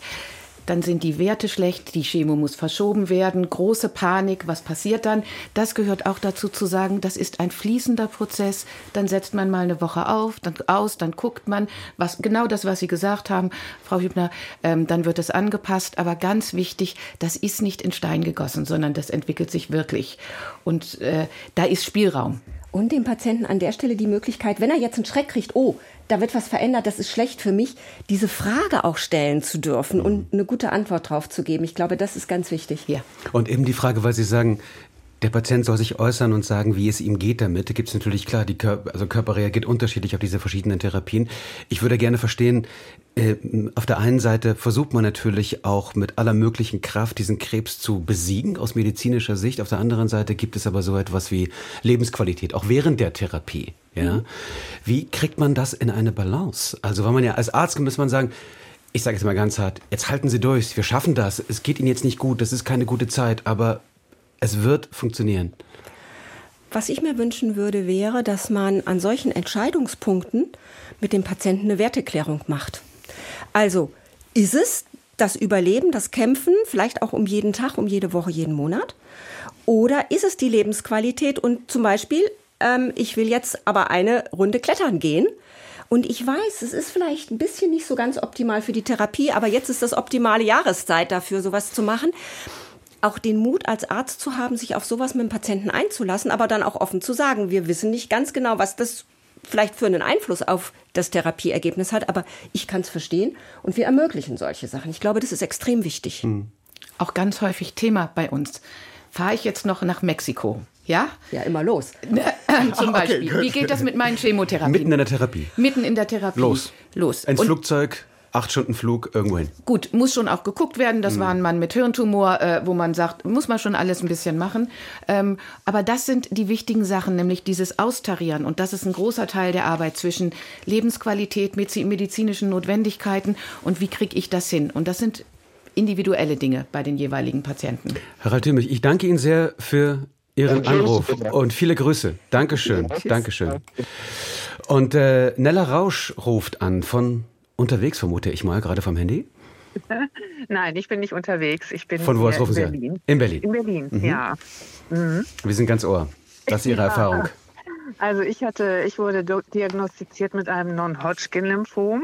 dann sind die Werte schlecht, die Chemo muss verschoben werden, große Panik, was passiert dann? Das gehört auch dazu zu sagen, das ist ein fließender Prozess. Dann setzt man mal eine Woche auf, dann aus, dann guckt man, was genau das, was Sie gesagt haben, Frau Hübner, ähm, dann wird es angepasst. Aber ganz wichtig, das ist nicht in Stein gegossen, sondern das entwickelt sich wirklich. Und äh, da ist Spielraum. Und dem Patienten an der Stelle die Möglichkeit, wenn er jetzt einen Schreck kriegt, oh, da wird was verändert, das ist schlecht für mich, diese Frage auch stellen zu dürfen und eine gute Antwort drauf zu geben. Ich glaube, das ist ganz wichtig. Ja. Und eben die Frage, weil Sie sagen, der Patient soll sich äußern und sagen, wie es ihm geht damit. Da gibt es natürlich klar, die Körper, also Körper reagiert unterschiedlich auf diese verschiedenen Therapien. Ich würde gerne verstehen, äh, auf der einen Seite versucht man natürlich auch mit aller möglichen Kraft diesen Krebs zu besiegen aus medizinischer Sicht. Auf der anderen Seite gibt es aber so etwas wie Lebensqualität, auch während der Therapie. Ja, wie kriegt man das in eine Balance? Also, wenn man ja als Arzt muss man sagen, ich sage jetzt mal ganz hart, jetzt halten Sie durch, wir schaffen das. Es geht Ihnen jetzt nicht gut, das ist keine gute Zeit, aber es wird funktionieren. Was ich mir wünschen würde, wäre, dass man an solchen Entscheidungspunkten mit dem Patienten eine Werteklärung macht. Also, ist es das Überleben, das Kämpfen, vielleicht auch um jeden Tag, um jede Woche, jeden Monat? Oder ist es die Lebensqualität und zum Beispiel, ähm, ich will jetzt aber eine Runde klettern gehen? Und ich weiß, es ist vielleicht ein bisschen nicht so ganz optimal für die Therapie, aber jetzt ist das optimale Jahreszeit dafür, sowas zu machen auch den Mut als Arzt zu haben, sich auf sowas mit dem Patienten einzulassen, aber dann auch offen zu sagen, wir wissen nicht ganz genau, was das vielleicht für einen Einfluss auf das Therapieergebnis hat, aber ich kann es verstehen und wir ermöglichen solche Sachen. Ich glaube, das ist extrem wichtig. Mhm. Auch ganz häufig Thema bei uns. Fahre ich jetzt noch nach Mexiko? Ja? Ja, immer los. *clears throat* Zum Beispiel. Okay, Wie geht das mit meinen Chemotherapien? Mitten in der Therapie. Mitten in der Therapie. Los. Los. Ins und Flugzeug, acht Stunden Flug irgendwo hin. Gut, muss schon auch geguckt werden. Das mhm. war ein Mann mit Hirntumor, äh, wo man sagt, muss man schon alles ein bisschen machen. Ähm, aber das sind die wichtigen Sachen, nämlich dieses Austarieren. Und das ist ein großer Teil der Arbeit zwischen Lebensqualität, medizinischen Notwendigkeiten und wie kriege ich das hin. Und das sind individuelle Dinge bei den jeweiligen Patienten. Harald Thümmich, ich danke Ihnen sehr für Ihren Anruf und viele Grüße. Dankeschön. Dankeschön. Und äh, Nella Rausch ruft an von unterwegs, vermute ich mal, gerade vom Handy? *laughs* Nein, ich bin nicht unterwegs. Ich bin Von wo aus rufen Sie Berlin. In Berlin. In Berlin, mhm. ja. Mhm. Wir sind ganz ohr. Das ist Ihre ja. Erfahrung. Also ich hatte, ich wurde diagnostiziert mit einem Non-Hodgkin-Lymphom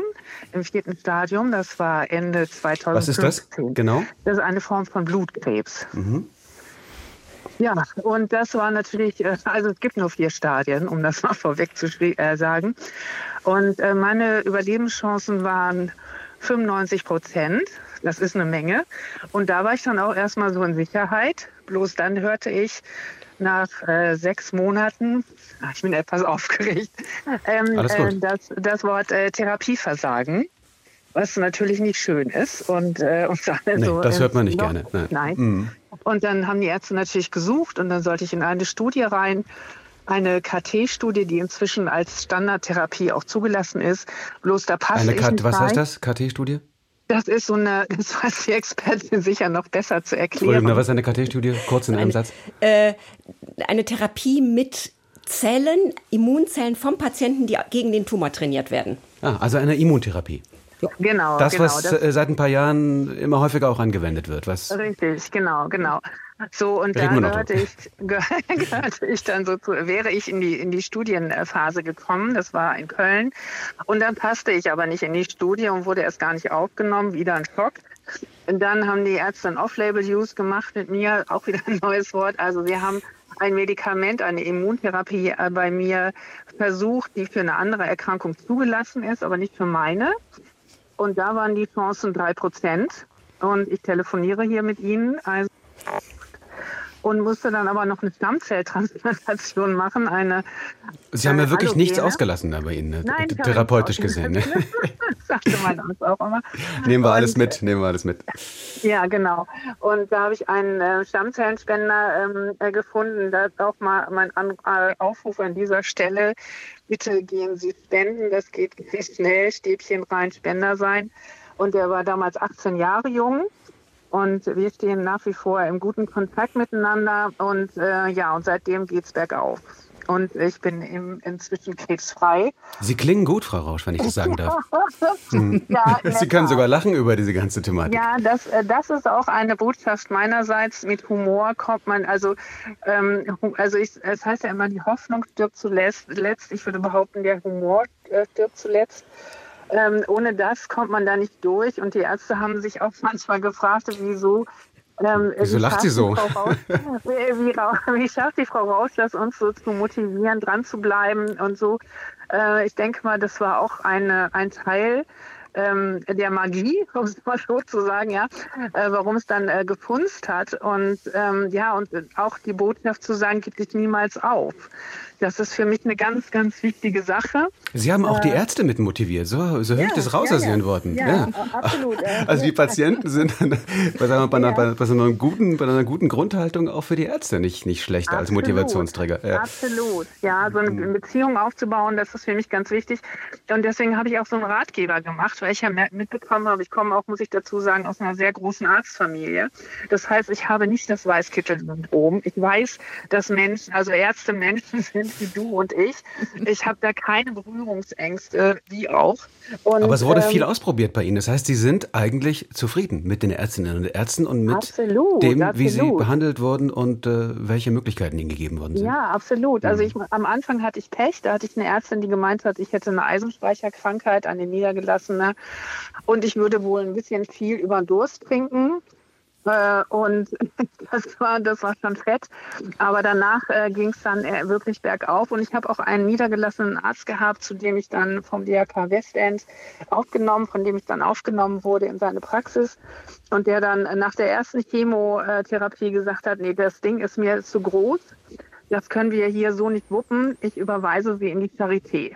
im vierten Stadium. Das war Ende 2015. Was ist das? Genau. Das ist eine Form von Blutkrebs. Mhm. Ja, und das war natürlich, äh, also es gibt nur vier Stadien, um das mal *laughs* vorweg zu äh, sagen. Und äh, meine Überlebenschancen waren 95 Prozent. Das ist eine Menge. Und da war ich dann auch erstmal so in Sicherheit. Bloß dann hörte ich nach äh, sechs Monaten, ach, ich bin etwas *laughs* aufgeregt, ähm, äh, das, das Wort äh, Therapieversagen was natürlich nicht schön ist. Und, äh, und *laughs* nee, so, das hört man nicht noch, gerne. Nein. Nein. Mhm. Und dann haben die Ärzte natürlich gesucht und dann sollte ich in eine Studie rein, eine KT-Studie, die inzwischen als Standardtherapie auch zugelassen ist. Bloß da passt eine ich nicht Was rein. heißt das, KT-Studie? Das ist so eine, *laughs* das weiß die Expertin sicher noch besser zu erklären. was ist eine KT-Studie? Kurz in einem eine, Satz. Äh, eine Therapie mit Zellen, Immunzellen vom Patienten, die gegen den Tumor trainiert werden. Ah, also eine Immuntherapie. Genau. Das, genau, was das, äh, seit ein paar Jahren immer häufiger auch angewendet wird. Was richtig, genau, genau. So, und da gehörte ich, *laughs* gehörte ich dann so zu, wäre ich in die, in die Studienphase gekommen, das war in Köln. Und dann passte ich aber nicht in die Studie und wurde erst gar nicht aufgenommen, wieder ein Schock. Und dann haben die Ärzte ein Off-Label-Use gemacht mit mir, auch wieder ein neues Wort. Also wir haben ein Medikament, eine Immuntherapie äh, bei mir versucht, die für eine andere Erkrankung zugelassen ist, aber nicht für meine. Und da waren die Chancen drei Prozent. Und ich telefoniere hier mit Ihnen. Also und musste dann aber noch eine Stammzelltransplantation machen. Eine, Sie haben ja wirklich Allogene. nichts ausgelassen da bei Ihnen, ne? Nein, therapeutisch gesehen. Ne? *laughs* sagte mein Arzt auch immer. *laughs* Nehmen wir alles mit, nehmen wir alles mit. Ja, genau. Und da habe ich einen äh, Stammzellenspender ähm, äh, gefunden. Da ist auch mal mein an äh, Aufruf an dieser Stelle. Bitte gehen Sie spenden, das geht schnell, Stäbchen rein, Spender sein. Und der war damals 18 Jahre jung und wir stehen nach wie vor im guten Kontakt miteinander. Und äh, ja, und seitdem geht es bergauf. Und ich bin im, inzwischen krebsfrei. Sie klingen gut, Frau Rausch, wenn ich das sagen darf. *laughs* Hm. ja, *laughs* Sie können sogar lachen über diese ganze Thematik. Ja, das, äh, das ist auch eine Botschaft meinerseits. Mit Humor kommt man, also, ähm, also ich, es heißt ja immer, die Hoffnung stirbt zuletzt. Ich würde behaupten, der Humor äh, stirbt zuletzt. Ähm, ohne das kommt man da nicht durch. Und die Ärzte haben sich auch *laughs* manchmal gefragt, wieso. Ähm, wieso lacht sie so? Raus, *laughs* wie, wie, wie, schafft die Frau Raus, das uns so zu motivieren, dran zu bleiben und so. Äh, ich denke mal, das war auch eine, ein Teil ähm, der Magie, *laughs* um es mal so zu sagen, ja, äh, warum es dann äh, gefunzt hat. Und ähm, ja, und auch die Botschaft zu sagen, gib dich niemals auf. Das ist für mich eine ganz, ganz wichtige Sache. Sie haben auch die äh, Ärzte mit motiviert. So, so höre ja, ich das raus ja, aus Ihren Worten. Ja, ja. absolut. Äh, also die Patienten sind *laughs* bei, wir, bei, einer, bei, bei, so einer guten, bei einer guten Grundhaltung auch für die Ärzte nicht, nicht schlecht absolut. als Motivationsträger. Absolut. Ja, so eine mhm. Beziehung aufzubauen, das ist für mich ganz wichtig. Und deswegen habe ich auch so einen Ratgeber gemacht, weil ich ja mitbekommen habe, ich komme auch, muss ich dazu sagen, aus einer sehr großen Arztfamilie. Das heißt, ich habe nicht das Weißkittel-Syndrom. Ich weiß, dass Menschen, also Ärzte Menschen *laughs* sind, wie du und ich. Ich habe da keine Berührungsängste, wie auch. Und, Aber es wurde ähm, viel ausprobiert bei Ihnen. Das heißt, Sie sind eigentlich zufrieden mit den Ärztinnen und Ärzten und mit absolut, dem, absolut. wie Sie behandelt wurden und äh, welche Möglichkeiten Ihnen gegeben worden sind. Ja, absolut. Also mhm. ich, am Anfang hatte ich Pech. Da hatte ich eine Ärztin, die gemeint hat, ich hätte eine Eisenspeicherkrankheit, eine niedergelassene. Und ich würde wohl ein bisschen viel über Durst trinken. Äh, und *laughs* das war, das war schon fett. Aber danach äh, ging es dann äh, wirklich bergauf. Und ich habe auch einen niedergelassenen Arzt gehabt, zu dem ich dann vom DRK Westend aufgenommen, von dem ich dann aufgenommen wurde in seine Praxis. Und der dann nach der ersten Chemotherapie gesagt hat, nee, das Ding ist mir zu groß. Das können wir hier so nicht wuppen. Ich überweise sie in die Charité.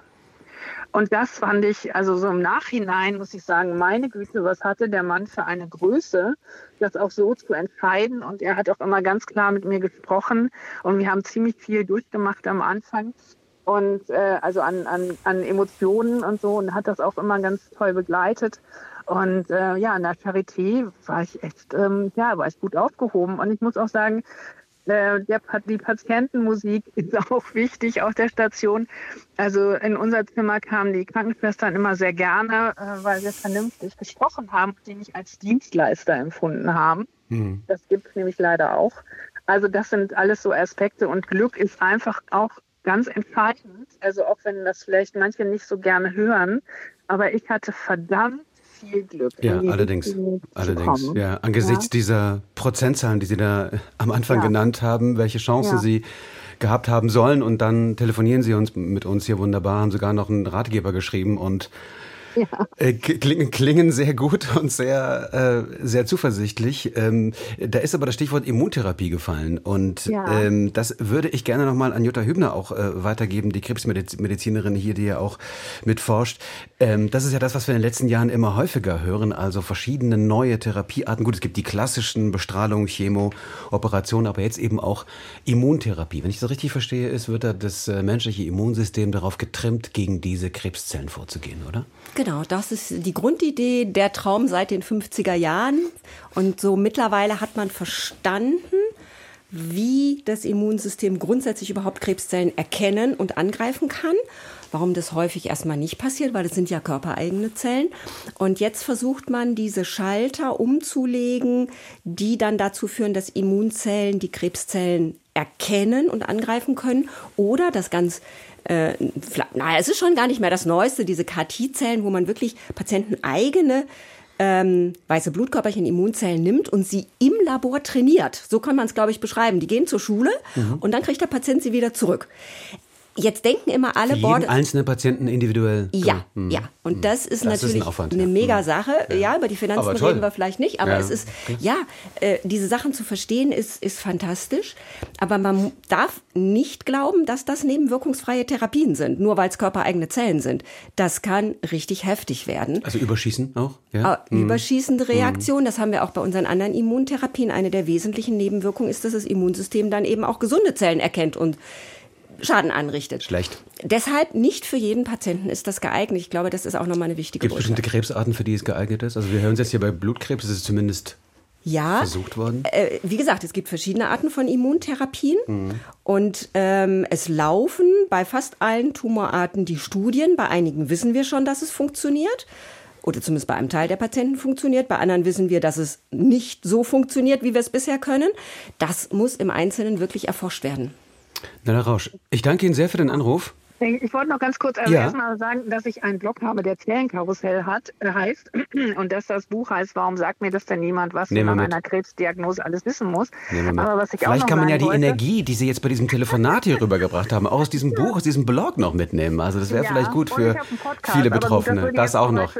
Und das fand ich, also so im Nachhinein muss ich sagen, meine Güte, was hatte der Mann für eine Größe, das auch so zu entscheiden. Und er hat auch immer ganz klar mit mir gesprochen. Und wir haben ziemlich viel durchgemacht am Anfang. Und äh, also an, an, an Emotionen und so und hat das auch immer ganz toll begleitet. Und äh, ja, in der Charité war ich echt, ähm, ja, war ich gut aufgehoben. Und ich muss auch sagen, äh, der, die Patientenmusik *laughs* ist auch wichtig auf der Station. Also in unser Zimmer kamen die Krankenschwestern immer sehr gerne, äh, weil wir vernünftig gesprochen haben und die nicht als Dienstleister empfunden haben. Mhm. Das gibt es nämlich leider auch. Also das sind alles so Aspekte und Glück ist einfach auch ganz entscheidend. Also auch wenn das vielleicht manche nicht so gerne hören, aber ich hatte verdammt viel Glück. Ja, allerdings. Allerdings. Ja, angesichts ja. dieser Prozentzahlen, die Sie da am Anfang ja. genannt haben, welche Chancen ja. Sie gehabt haben sollen und dann telefonieren Sie uns mit uns hier wunderbar, haben sogar noch einen Ratgeber geschrieben und ja. Äh, klingen, klingen sehr gut und sehr, äh, sehr zuversichtlich. Ähm, da ist aber das Stichwort Immuntherapie gefallen. Und ja. ähm, das würde ich gerne nochmal an Jutta Hübner auch äh, weitergeben, die Krebsmedizinerin hier, die ja auch mitforscht. Ähm, das ist ja das, was wir in den letzten Jahren immer häufiger hören. Also verschiedene neue Therapiearten. Gut, es gibt die klassischen Bestrahlung, Chemo, Operationen, aber jetzt eben auch Immuntherapie. Wenn ich das richtig verstehe, ist, wird da das äh, menschliche Immunsystem darauf getrimmt, gegen diese Krebszellen vorzugehen, oder? Genau, das ist die Grundidee, der Traum seit den 50er Jahren. Und so mittlerweile hat man verstanden, wie das Immunsystem grundsätzlich überhaupt Krebszellen erkennen und angreifen kann. Warum das häufig erstmal nicht passiert, weil das sind ja körpereigene Zellen. Und jetzt versucht man, diese Schalter umzulegen, die dann dazu führen, dass Immunzellen die Krebszellen erkennen und angreifen können oder das ganz äh, naja, es ist schon gar nicht mehr das Neueste, diese KT-Zellen, wo man wirklich Patienten eigene ähm, weiße Blutkörperchen, Immunzellen nimmt und sie im Labor trainiert. So kann man es, glaube ich, beschreiben. Die gehen zur Schule mhm. und dann kriegt der Patient sie wieder zurück. Jetzt denken immer alle Für jeden einzelnen Patienten individuell. Ja, mhm. ja. Und hm. das ist das natürlich ist ein Aufwand, eine ja. mega hm. Sache. Ja. ja. über die Finanzen reden wir vielleicht nicht, aber ja. es ist, ja, äh, diese Sachen zu verstehen ist, ist fantastisch. Aber man darf nicht glauben, dass das nebenwirkungsfreie Therapien sind, nur weil es körpereigene Zellen sind. Das kann richtig heftig werden. Also überschießen auch? Ja. Äh, überschießende Reaktion, das haben wir auch bei unseren anderen Immuntherapien. Eine der wesentlichen Nebenwirkungen ist, dass das Immunsystem dann eben auch gesunde Zellen erkennt und Schaden anrichtet. Schlecht. Deshalb nicht für jeden Patienten ist das geeignet. Ich glaube, das ist auch nochmal eine wichtige Gibt es bestimmte Krebsarten, für die es geeignet ist? Also wir hören es jetzt hier bei Blutkrebs, ist es zumindest ja, versucht worden? Äh, wie gesagt, es gibt verschiedene Arten von Immuntherapien mhm. und ähm, es laufen bei fast allen Tumorarten die Studien. Bei einigen wissen wir schon, dass es funktioniert oder zumindest bei einem Teil der Patienten funktioniert. Bei anderen wissen wir, dass es nicht so funktioniert, wie wir es bisher können. Das muss im Einzelnen wirklich erforscht werden. Nella Rausch, ich danke Ihnen sehr für den Anruf. Ich wollte noch ganz kurz also ja. erstmal sagen, dass ich einen Blog habe, der Zellenkarussell hat, äh, heißt *clears throat* und dass das Buch heißt, warum sagt mir das denn niemand, was man nach einer Krebsdiagnose alles wissen muss. Aber was ich Vielleicht auch kann man ja die wollte, Energie, die Sie jetzt bei diesem Telefonat hier rübergebracht haben, auch aus diesem Buch, aus diesem Blog noch mitnehmen. Also das wäre ja, vielleicht gut für Podcast, viele Betroffene. Das, das auch noch.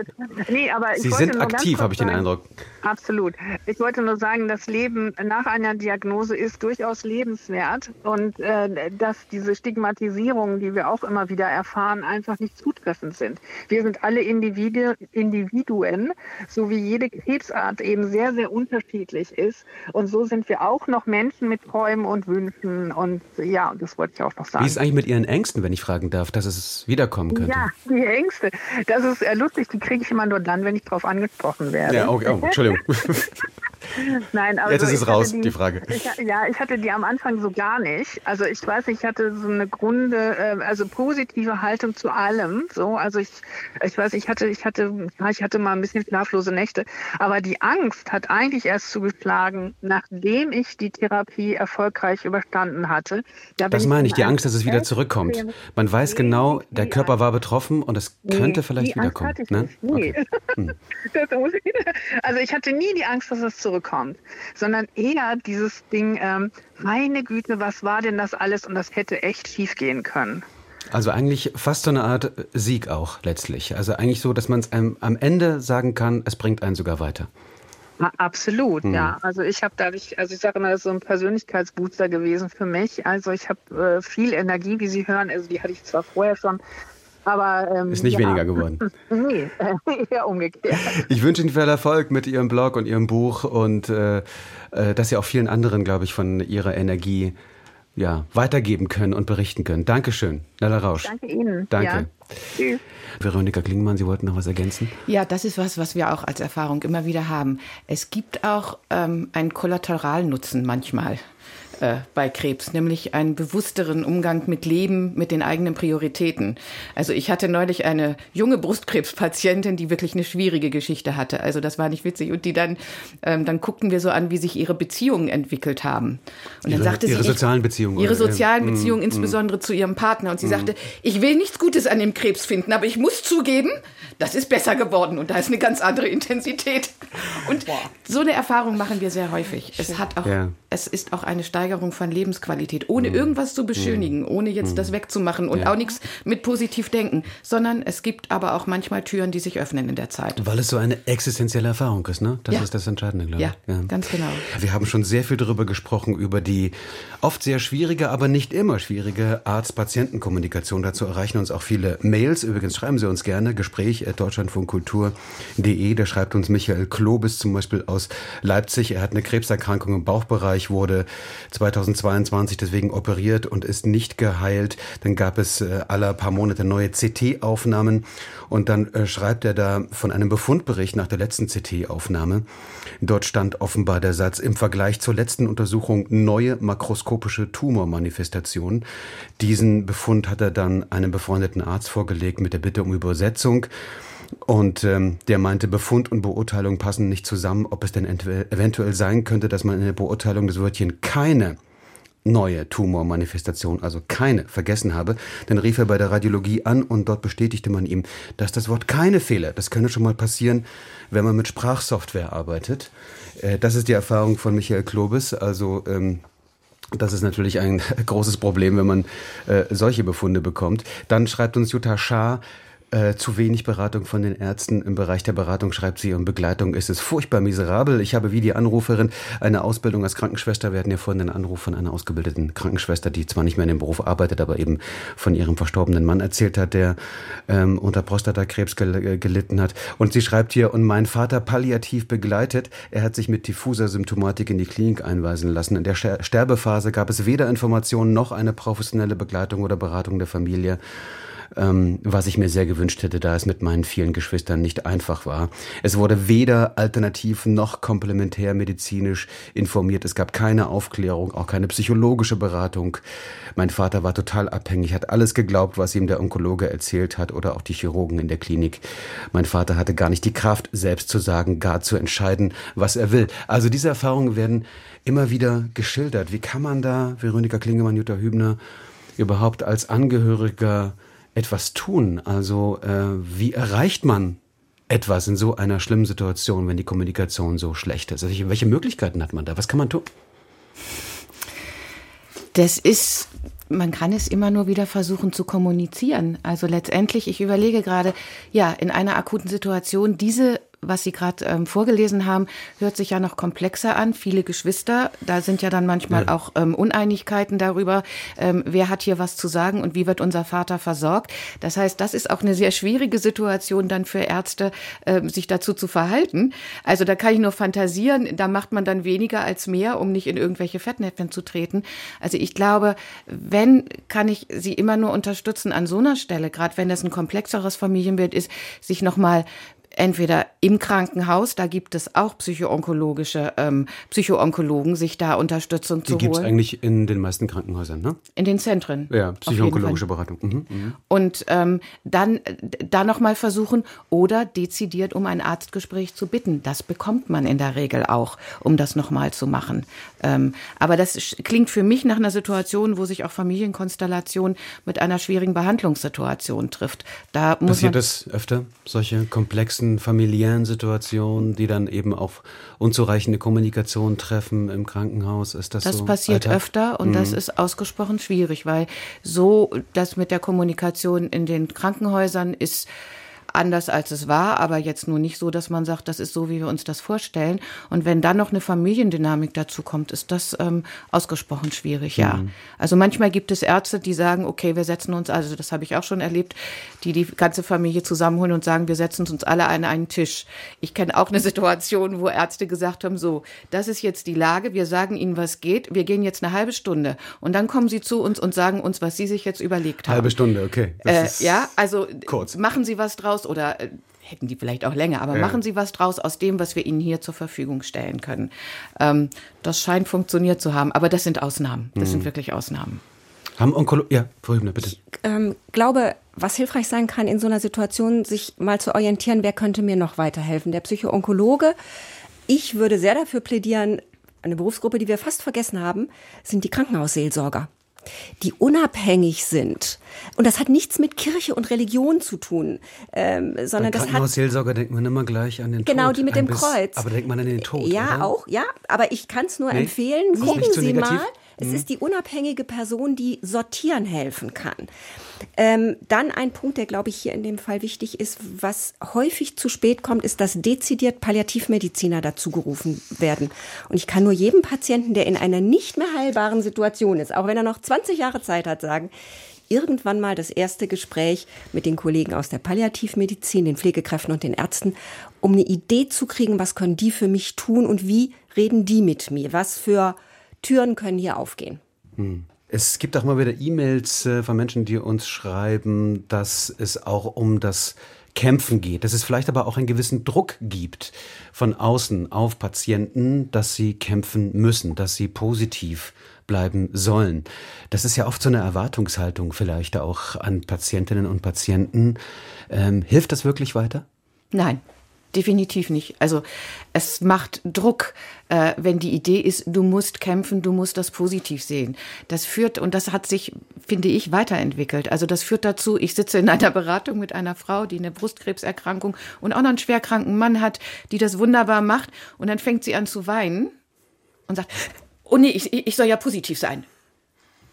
Nee, Sie sind aktiv, habe ich den Eindruck. Absolut. Ich wollte nur sagen, das Leben nach einer Diagnose ist durchaus lebenswert und äh, dass diese Stigmatisierung, die wir auch immer wieder erfahren, einfach nicht zutreffend sind. Wir sind alle Individu Individuen, so wie jede Krebsart eben sehr, sehr unterschiedlich ist. Und so sind wir auch noch Menschen mit Träumen und Wünschen. Und ja, das wollte ich auch noch sagen. Wie ist eigentlich mit Ihren Ängsten, wenn ich fragen darf, dass es wiederkommen könnte? Ja, die Ängste. Das ist äh, lustig, die kriege ich immer nur dann, wenn ich darauf angesprochen werde. Ja, okay, oh, Entschuldigung. *laughs* *laughs* Nein, also Jetzt ist es raus, die, die Frage. Ich, ja, ich hatte die am Anfang so gar nicht. Also ich weiß, ich hatte so eine Grunde, äh, also positive Haltung zu allem. So, also ich, ich weiß, ich hatte, ich hatte, ja, ich hatte mal ein bisschen schlaflose Nächte. Aber die Angst hat eigentlich erst zugeschlagen, nachdem ich die Therapie erfolgreich überstanden hatte. Da das meine ich, die Angst, dass es wieder zurückkommt. Man weiß genau, der Körper war betroffen und es könnte vielleicht wiederkommen. Ne? Nee. Okay. *laughs* Hm. also ich hatte nie die Angst, dass es zurückkommt, sondern eher dieses Ding, ähm, meine Güte, was war denn das alles und das hätte echt schief gehen können. Also eigentlich fast so eine Art Sieg auch letztlich. Also eigentlich so, dass man es am Ende sagen kann, es bringt einen sogar weiter. Absolut, hm. ja. Also ich habe dadurch, also ich sage immer, das ist so ein Persönlichkeitsbooster gewesen für mich. Also ich habe äh, viel Energie, wie Sie hören. Also die hatte ich zwar vorher schon, aber, ähm, ist nicht ja. weniger geworden. *laughs* nee, *laughs* eher umgekehrt. Ich wünsche Ihnen viel Erfolg mit Ihrem Blog und Ihrem Buch und äh, äh, dass Sie auch vielen anderen, glaube ich, von Ihrer Energie ja, weitergeben können und berichten können. Dankeschön, Nella Rausch. Danke Ihnen. Danke. Ja. Tschüss. Veronika Klingmann, Sie wollten noch was ergänzen? Ja, das ist was, was wir auch als Erfahrung immer wieder haben. Es gibt auch ähm, einen Kollateralnutzen manchmal äh, bei Krebs, nämlich einen bewussteren Umgang mit Leben, mit den eigenen Prioritäten. Also ich hatte neulich eine junge Brustkrebspatientin, die wirklich eine schwierige Geschichte hatte. Also das war nicht witzig. Und die dann, ähm, dann guckten wir so an, wie sich ihre Beziehungen entwickelt haben. Und ihre, dann sagte ihre sie, sozialen Beziehungen. Ihre sozialen ja. Beziehungen, mm, insbesondere mm. zu ihrem Partner. Und sie mm. sagte, ich will nichts Gutes an dem Krebs finden, aber ich muss zugeben, das ist besser geworden und da ist eine ganz andere Intensität. Und so eine Erfahrung machen wir sehr häufig. Es hat auch, ja. es ist auch eine Steigerung von Lebensqualität, ohne mhm. irgendwas zu beschönigen, mhm. ohne jetzt mhm. das wegzumachen und ja. auch nichts mit positiv denken, sondern es gibt aber auch manchmal Türen, die sich öffnen in der Zeit. Weil es so eine existenzielle Erfahrung ist, ne? Das ja. ist das Entscheidende, glaube ich. Ja, ganz genau. Wir haben schon sehr viel darüber gesprochen, über die oft sehr schwierige, aber nicht immer schwierige Arzt-Patienten-Kommunikation. Dazu erreichen uns auch viele Mails. Übrigens schreiben Sie uns gerne Gespräch deutschlandfunkkultur.de. Da schreibt uns Michael Klobis zum Beispiel aus Leipzig. Er hat eine Krebserkrankung im Bauchbereich, wurde 2022 deswegen operiert und ist nicht geheilt. Dann gab es äh, alle paar Monate neue CT-Aufnahmen und dann äh, schreibt er da von einem Befundbericht nach der letzten CT-Aufnahme. Dort stand offenbar der Satz im Vergleich zur letzten Untersuchung neue makroskopische Tumormanifestationen. Diesen Befund hat er dann einem befreundeten Arzt vorgelegt mit der Bitte um Übersetzung. Und ähm, der meinte, Befund und Beurteilung passen nicht zusammen, ob es denn eventuell sein könnte, dass man in der Beurteilung des Wörtchen keine neue Tumormanifestation, also keine, vergessen habe. Dann rief er bei der Radiologie an und dort bestätigte man ihm, dass das Wort keine Fehler, das könne schon mal passieren, wenn man mit Sprachsoftware arbeitet. Äh, das ist die Erfahrung von Michael Klobis, also ähm, das ist natürlich ein *laughs* großes Problem, wenn man äh, solche Befunde bekommt. Dann schreibt uns Jutta Schaar, äh, zu wenig Beratung von den Ärzten. Im Bereich der Beratung schreibt sie und Begleitung ist es furchtbar miserabel. Ich habe wie die Anruferin eine Ausbildung als Krankenschwester. Wir hatten ja vorhin den Anruf von einer ausgebildeten Krankenschwester, die zwar nicht mehr in dem Beruf arbeitet, aber eben von ihrem verstorbenen Mann erzählt hat, der ähm, unter Prostatakrebs gel äh, gelitten hat. Und sie schreibt hier, und mein Vater palliativ begleitet. Er hat sich mit diffuser Symptomatik in die Klinik einweisen lassen. In der Sterbephase gab es weder Informationen noch eine professionelle Begleitung oder Beratung der Familie ähm, was ich mir sehr gewünscht hätte, da es mit meinen vielen Geschwistern nicht einfach war. Es wurde weder alternativ noch komplementär medizinisch informiert. Es gab keine Aufklärung, auch keine psychologische Beratung. Mein Vater war total abhängig, hat alles geglaubt, was ihm der Onkologe erzählt hat oder auch die Chirurgen in der Klinik. Mein Vater hatte gar nicht die Kraft, selbst zu sagen, gar zu entscheiden, was er will. Also diese Erfahrungen werden immer wieder geschildert. Wie kann man da, Veronika Klingemann, Jutta Hübner, überhaupt als Angehöriger etwas tun? Also äh, wie erreicht man etwas in so einer schlimmen Situation, wenn die Kommunikation so schlecht ist? Also, welche Möglichkeiten hat man da? Was kann man tun? Das ist man kann es immer nur wieder versuchen zu kommunizieren. Also letztendlich, ich überlege gerade, ja, in einer akuten Situation diese was Sie gerade ähm, vorgelesen haben, hört sich ja noch komplexer an. Viele Geschwister, da sind ja dann manchmal ja. auch ähm, Uneinigkeiten darüber, ähm, wer hat hier was zu sagen und wie wird unser Vater versorgt. Das heißt, das ist auch eine sehr schwierige Situation dann für Ärzte, ähm, sich dazu zu verhalten. Also da kann ich nur fantasieren, da macht man dann weniger als mehr, um nicht in irgendwelche Fettnäpfchen zu treten. Also ich glaube, wenn, kann ich Sie immer nur unterstützen an so einer Stelle, gerade wenn es ein komplexeres Familienbild ist, sich nochmal entweder im Krankenhaus, da gibt es auch psychoonkologische ähm, Psychoonkologen, sich da Unterstützung Die zu gibt's holen. eigentlich in den meisten Krankenhäusern, ne? In den Zentren. Ja, psychoonkologische Beratung. Mhm. Mhm. Und ähm, dann da noch mal versuchen oder dezidiert um ein Arztgespräch zu bitten. Das bekommt man in der Regel auch, um das noch mal zu machen. Ähm, aber das klingt für mich nach einer Situation, wo sich auch Familienkonstellation mit einer schwierigen Behandlungssituation trifft. Da muss Passiert das öfter, solche komplexen familiären Situationen, die dann eben auf unzureichende Kommunikation treffen im Krankenhaus? Ist das, das so? Das passiert Alltag? öfter und mhm. das ist ausgesprochen schwierig, weil so das mit der Kommunikation in den Krankenhäusern ist anders als es war, aber jetzt nur nicht so, dass man sagt, das ist so, wie wir uns das vorstellen. Und wenn dann noch eine Familiendynamik dazu kommt, ist das ähm, ausgesprochen schwierig, ja. Mhm. Also manchmal gibt es Ärzte, die sagen, okay, wir setzen uns, also das habe ich auch schon erlebt, die die ganze Familie zusammenholen und sagen, wir setzen uns alle an einen Tisch. Ich kenne auch eine *laughs* Situation, wo Ärzte gesagt haben, so, das ist jetzt die Lage, wir sagen Ihnen, was geht, wir gehen jetzt eine halbe Stunde und dann kommen Sie zu uns und sagen uns, was Sie sich jetzt überlegt haben. Halbe Stunde, okay. Äh, ja, also kurz. machen Sie was draus draus oder äh, hätten die vielleicht auch länger, aber ja. machen Sie was draus aus dem, was wir Ihnen hier zur Verfügung stellen können. Ähm, das scheint funktioniert zu haben, aber das sind Ausnahmen. Das mhm. sind wirklich Ausnahmen. Haben Onkolo ja, Frau Hübner, bitte. Ich ähm, glaube, was hilfreich sein kann in so einer Situation, sich mal zu orientieren, wer könnte mir noch weiterhelfen. Der Psychoonkologe. Ich würde sehr dafür plädieren, eine Berufsgruppe, die wir fast vergessen haben, sind die Krankenhausseelsorger die unabhängig sind. Und das hat nichts mit Kirche und Religion zu tun, ähm, sondern Bei das hat. Seelsorger denkt man immer gleich an den genau, Tod. Genau, die mit dem Biss, Kreuz. Aber denkt man an den Tod. Ja, oder? auch, ja. Aber ich kann es nur nee, empfehlen. Gucken Sie negativ. mal. Es mhm. ist die unabhängige Person, die sortieren helfen kann. Ähm, dann ein Punkt, der, glaube ich, hier in dem Fall wichtig ist, was häufig zu spät kommt, ist, dass dezidiert Palliativmediziner dazu gerufen werden. Und ich kann nur jedem Patienten, der in einer nicht mehr heilbaren Situation ist, auch wenn er noch 20 Jahre Zeit hat, sagen, irgendwann mal das erste Gespräch mit den Kollegen aus der Palliativmedizin, den Pflegekräften und den Ärzten, um eine Idee zu kriegen, was können die für mich tun und wie reden die mit mir? Was für Türen können hier aufgehen? Hm. Es gibt auch mal wieder E-Mails äh, von Menschen, die uns schreiben, dass es auch um das Kämpfen geht, dass es vielleicht aber auch einen gewissen Druck gibt von außen auf Patienten, dass sie kämpfen müssen, dass sie positiv bleiben sollen. Das ist ja oft so eine Erwartungshaltung vielleicht auch an Patientinnen und Patienten. Ähm, hilft das wirklich weiter? Nein. Definitiv nicht. Also es macht Druck, äh, wenn die Idee ist, du musst kämpfen, du musst das positiv sehen. Das führt, und das hat sich, finde ich, weiterentwickelt. Also das führt dazu, ich sitze in einer Beratung mit einer Frau, die eine Brustkrebserkrankung und auch noch einen schwerkranken Mann hat, die das wunderbar macht. Und dann fängt sie an zu weinen und sagt, oh nee, ich, ich soll ja positiv sein.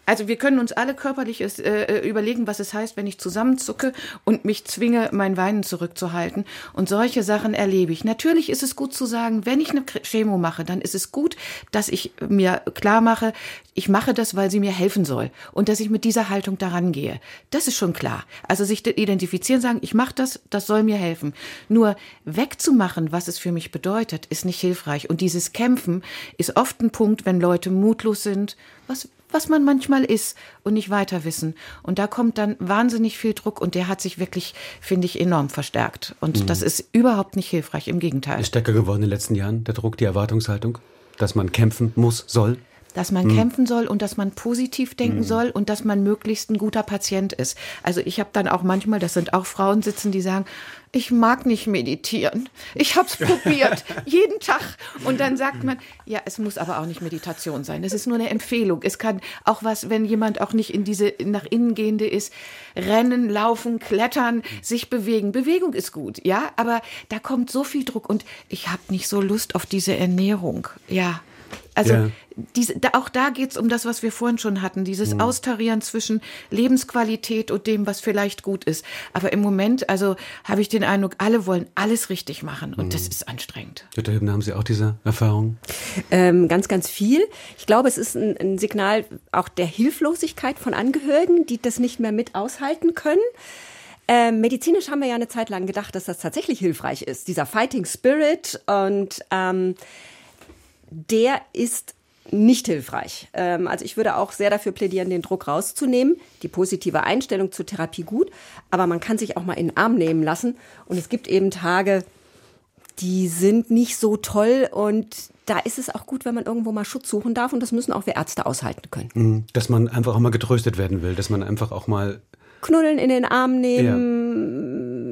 Also wir können uns alle körperlich äh, äh, überlegen, was es heißt, wenn ich zusammenzucke und mich zwinge, mein Weinen zurückzuhalten. Und solche Sachen erlebe ich. Natürlich ist es gut zu sagen, wenn ich eine Chemo mache, dann ist es gut, dass ich mir klar mache, ich mache das, weil sie mir helfen soll und dass ich mit dieser Haltung daran gehe. Das ist schon klar. Also sich identifizieren, sagen, ich mache das, das soll mir helfen. Nur wegzumachen, was es für mich bedeutet, ist nicht hilfreich. Und dieses Kämpfen ist oft ein Punkt, wenn Leute mutlos sind, was was man manchmal ist und nicht weiter wissen. Und da kommt dann wahnsinnig viel Druck und der hat sich wirklich, finde ich, enorm verstärkt. Und mhm. das ist überhaupt nicht hilfreich, im Gegenteil. Ist stärker geworden in den letzten Jahren, der Druck, die Erwartungshaltung, dass man kämpfen muss, soll? Dass man mhm. kämpfen soll und dass man positiv denken mhm. soll und dass man möglichst ein guter Patient ist. Also ich habe dann auch manchmal, das sind auch Frauen sitzen, die sagen, ich mag nicht meditieren. Ich habe es *laughs* probiert, jeden Tag. Und dann sagt man, ja, es muss aber auch nicht Meditation sein. Es ist nur eine Empfehlung. Es kann auch was, wenn jemand auch nicht in diese nach innen gehende ist, rennen, laufen, klettern, sich bewegen. Bewegung ist gut, ja, aber da kommt so viel Druck und ich habe nicht so Lust auf diese Ernährung. Ja, also ja. diese, da, auch da geht es um das, was wir vorhin schon hatten, dieses mhm. Austarieren zwischen Lebensqualität und dem, was vielleicht gut ist. Aber im Moment, also habe ich den Eindruck, alle wollen alles richtig machen und mhm. das ist anstrengend. Jutta Hübner, haben Sie auch diese Erfahrung? Ähm, ganz, ganz viel. Ich glaube, es ist ein, ein Signal auch der Hilflosigkeit von Angehörigen, die das nicht mehr mit aushalten können. Ähm, medizinisch haben wir ja eine Zeit lang gedacht, dass das tatsächlich hilfreich ist, dieser Fighting Spirit und ähm, der ist nicht hilfreich. Ähm, also ich würde auch sehr dafür plädieren, den Druck rauszunehmen. Die positive Einstellung zur Therapie gut, aber man kann sich auch mal in den Arm nehmen lassen. Und es gibt eben Tage, die sind nicht so toll und da ist es auch gut, wenn man irgendwo mal Schutz suchen darf und das müssen auch wir Ärzte aushalten können. Mhm. Dass man einfach auch mal getröstet werden will, dass man einfach auch mal knuddeln in den Arm nehmen, ja.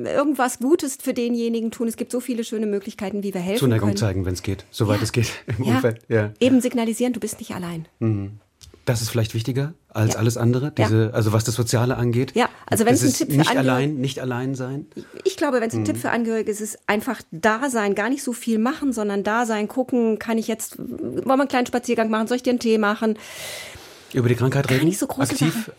Irgendwas Gutes für denjenigen tun. Es gibt so viele schöne Möglichkeiten, wie wir helfen Zuneigung können. zeigen, wenn es geht, soweit ja. es geht im ja. Umfeld. Ja. Eben signalisieren, du bist nicht allein. Mhm. Das ist vielleicht wichtiger als alles andere, diese, also was das Soziale angeht. Ja, also wenn es ein Tipp für nicht allein, nicht allein sein. Ich glaube, wenn es ein mhm. Tipp für Angehörige ist, ist einfach da sein, gar nicht so viel machen, sondern da sein, gucken, kann ich jetzt, wollen wir einen kleinen Spaziergang machen, soll ich dir einen Tee machen? Über die Krankheit reden? Gar nicht so große aktiv. Sachen.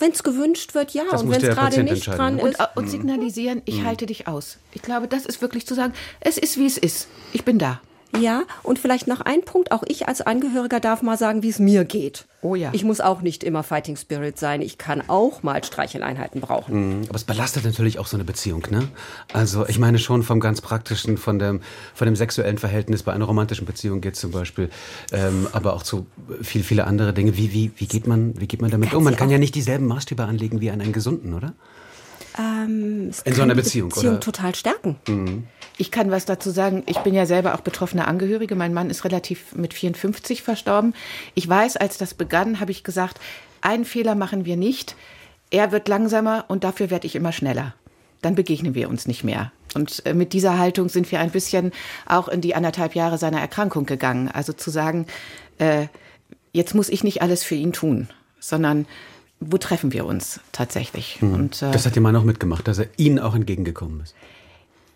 Wenn es gewünscht wird, ja. Das und wenn es gerade nicht dran ist. Und, und signalisieren, ich mhm. halte dich aus. Ich glaube, das ist wirklich zu sagen, es ist wie es ist. Ich bin da. Ja, und vielleicht noch ein Punkt. Auch ich als Angehöriger darf mal sagen, wie es mir geht. Oh ja. Ich muss auch nicht immer Fighting Spirit sein. Ich kann auch mal Streicheleinheiten brauchen. Mhm, aber es belastet natürlich auch so eine Beziehung, ne? Also ich meine schon vom ganz praktischen, von dem, von dem sexuellen Verhältnis bei einer romantischen Beziehung geht zum Beispiel, ähm, aber auch zu viel, viele andere Dinge. Wie, wie, wie geht man, wie geht man damit kann um? Man kann ja nicht dieselben Maßstäbe anlegen wie an einen Gesunden, oder? ähm, in so einer Beziehung, Beziehung oder? total stärken. Mhm. Ich kann was dazu sagen. Ich bin ja selber auch betroffene Angehörige. Mein Mann ist relativ mit 54 verstorben. Ich weiß, als das begann, habe ich gesagt, einen Fehler machen wir nicht. Er wird langsamer und dafür werde ich immer schneller. Dann begegnen wir uns nicht mehr. Und äh, mit dieser Haltung sind wir ein bisschen auch in die anderthalb Jahre seiner Erkrankung gegangen. Also zu sagen, äh, jetzt muss ich nicht alles für ihn tun, sondern wo treffen wir uns tatsächlich? Hm. Und, äh, das hat Ihr Mann auch mitgemacht, dass er Ihnen auch entgegengekommen ist.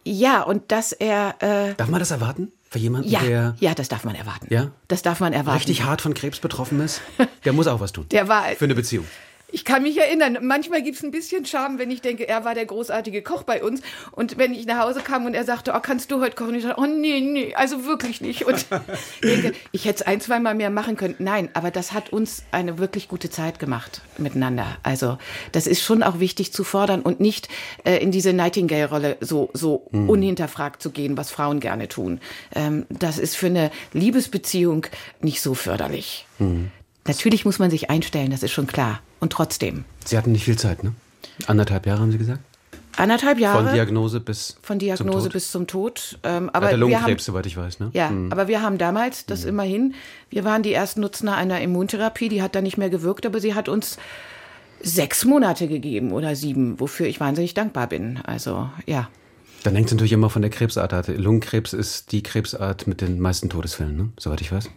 Ja, und dass er. Äh, darf man das erwarten? Für jemanden, ja, der. Ja, das darf man erwarten. Ja? Das darf man erwarten. Richtig hart von Krebs betroffen ist? *laughs* Der muss auch was tun. Der war. Für eine Beziehung. Ich kann mich erinnern, manchmal gibt es ein bisschen Charme, wenn ich denke, er war der großartige Koch bei uns. Und wenn ich nach Hause kam und er sagte, oh, kannst du heute kochen? Ich sage, oh nee, nee, also wirklich nicht. Und *laughs* denke, ich hätte es ein, zweimal mehr machen können. Nein, aber das hat uns eine wirklich gute Zeit gemacht miteinander. Also das ist schon auch wichtig zu fordern und nicht äh, in diese Nightingale-Rolle so, so hm. unhinterfragt zu gehen, was Frauen gerne tun. Ähm, das ist für eine Liebesbeziehung nicht so förderlich. Hm. Natürlich muss man sich einstellen, das ist schon klar. Und trotzdem. Sie hatten nicht viel Zeit, ne? Anderthalb Jahre haben Sie gesagt? Anderthalb Jahre. Von Diagnose bis Von Diagnose zum bis zum Tod. Ähm, aber der Lungenkrebs, haben, soweit ich weiß, ne? Ja, mhm. aber wir haben damals das mhm. immerhin, wir waren die ersten Nutzner einer Immuntherapie, die hat dann nicht mehr gewirkt, aber sie hat uns sechs Monate gegeben oder sieben, wofür ich wahnsinnig dankbar bin. Also, ja. Dann hängt es natürlich immer von der Krebsart ab. Lungenkrebs ist die Krebsart mit den meisten Todesfällen, ne? soweit ich weiß.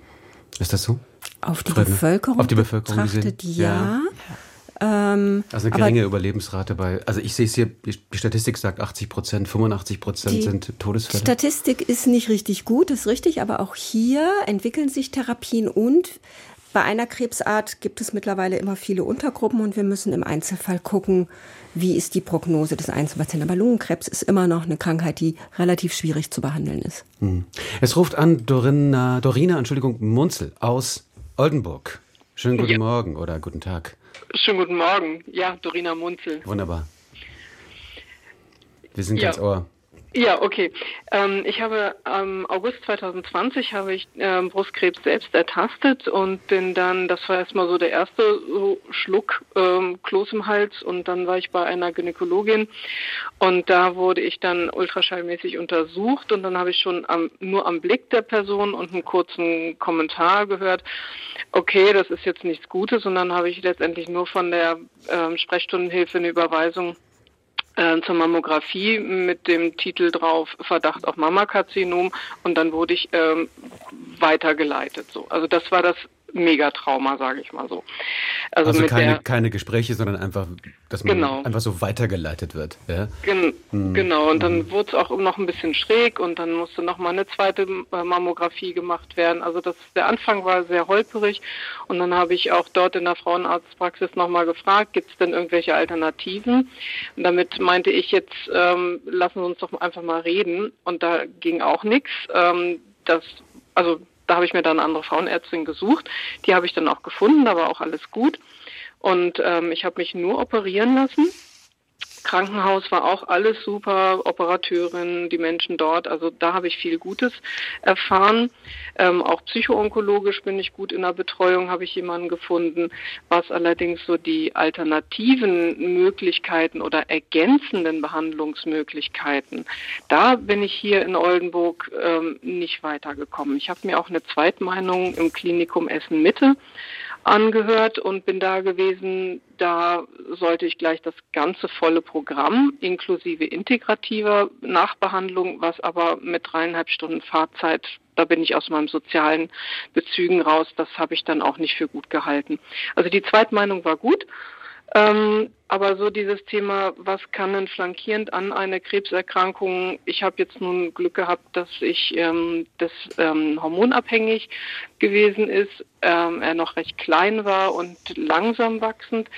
Ist das so? Auf die Freunde? Bevölkerung Auf die Bevölkerung betrachtet, ja. ja. Ähm, also eine geringe Überlebensrate bei, also ich sehe es hier, die Statistik sagt 80 Prozent, 85 Prozent sind Todesfälle. Statistik ist nicht richtig gut, ist richtig, aber auch hier entwickeln sich Therapien und bei einer Krebsart gibt es mittlerweile immer viele Untergruppen und wir müssen im Einzelfall gucken, wie ist die Prognose des Einzelpatienten. Aber Lungenkrebs ist immer noch eine Krankheit, die relativ schwierig zu behandeln ist. Hm. Es ruft an Dorina, Dorina, Entschuldigung, Munzel aus Oldenburg. Schönen guten ja. Morgen oder guten Tag. Schönen guten Morgen. Ja, Dorina Munzel. Wunderbar. Wir sind ja. ganz Ohr. Ja, okay. Ähm, ich habe am August 2020 habe ich ähm, Brustkrebs selbst ertastet und bin dann, das war erstmal so der erste so Schluck ähm, Kloß im Hals und dann war ich bei einer Gynäkologin und da wurde ich dann ultraschallmäßig untersucht und dann habe ich schon am, nur am Blick der Person und einen kurzen Kommentar gehört, okay, das ist jetzt nichts Gutes und dann habe ich letztendlich nur von der ähm, Sprechstundenhilfe eine Überweisung äh, zur Mammographie mit dem Titel drauf Verdacht auf Mammakarzinom und dann wurde ich ähm, weitergeleitet. So, also das war das Megatrauma, sage ich mal so. Also, also keine, der, keine Gespräche, sondern einfach, dass man genau. einfach so weitergeleitet wird. Ja? Gen hm. Genau, und dann hm. wurde es auch noch ein bisschen schräg und dann musste noch mal eine zweite äh, Mammographie gemacht werden. Also das, der Anfang war sehr holperig und dann habe ich auch dort in der Frauenarztpraxis noch mal gefragt, gibt es denn irgendwelche Alternativen? Und damit meinte ich jetzt, ähm, lassen Sie uns doch einfach mal reden und da ging auch nichts. Ähm, das, also da habe ich mir dann eine andere Frauenärztin gesucht. Die habe ich dann auch gefunden, da war auch alles gut. Und ähm, ich habe mich nur operieren lassen. Krankenhaus war auch alles super, Operateurin, die Menschen dort, also da habe ich viel Gutes erfahren. Ähm, auch psychoonkologisch bin ich gut in der Betreuung, habe ich jemanden gefunden. Was allerdings so die alternativen Möglichkeiten oder ergänzenden Behandlungsmöglichkeiten, da bin ich hier in Oldenburg ähm, nicht weitergekommen. Ich habe mir auch eine Zweitmeinung im Klinikum Essen Mitte angehört und bin da gewesen. Da sollte ich gleich das ganze volle Programm inklusive integrativer Nachbehandlung, was aber mit dreieinhalb Stunden Fahrzeit, da bin ich aus meinem sozialen Bezügen raus, das habe ich dann auch nicht für gut gehalten. Also die Zweitmeinung war gut. Ähm, aber so dieses Thema, was kann denn flankierend an eine Krebserkrankung? Ich habe jetzt nun Glück gehabt, dass ich ähm, das ähm, hormonabhängig gewesen ist, ähm, er noch recht klein war und langsam wachsend,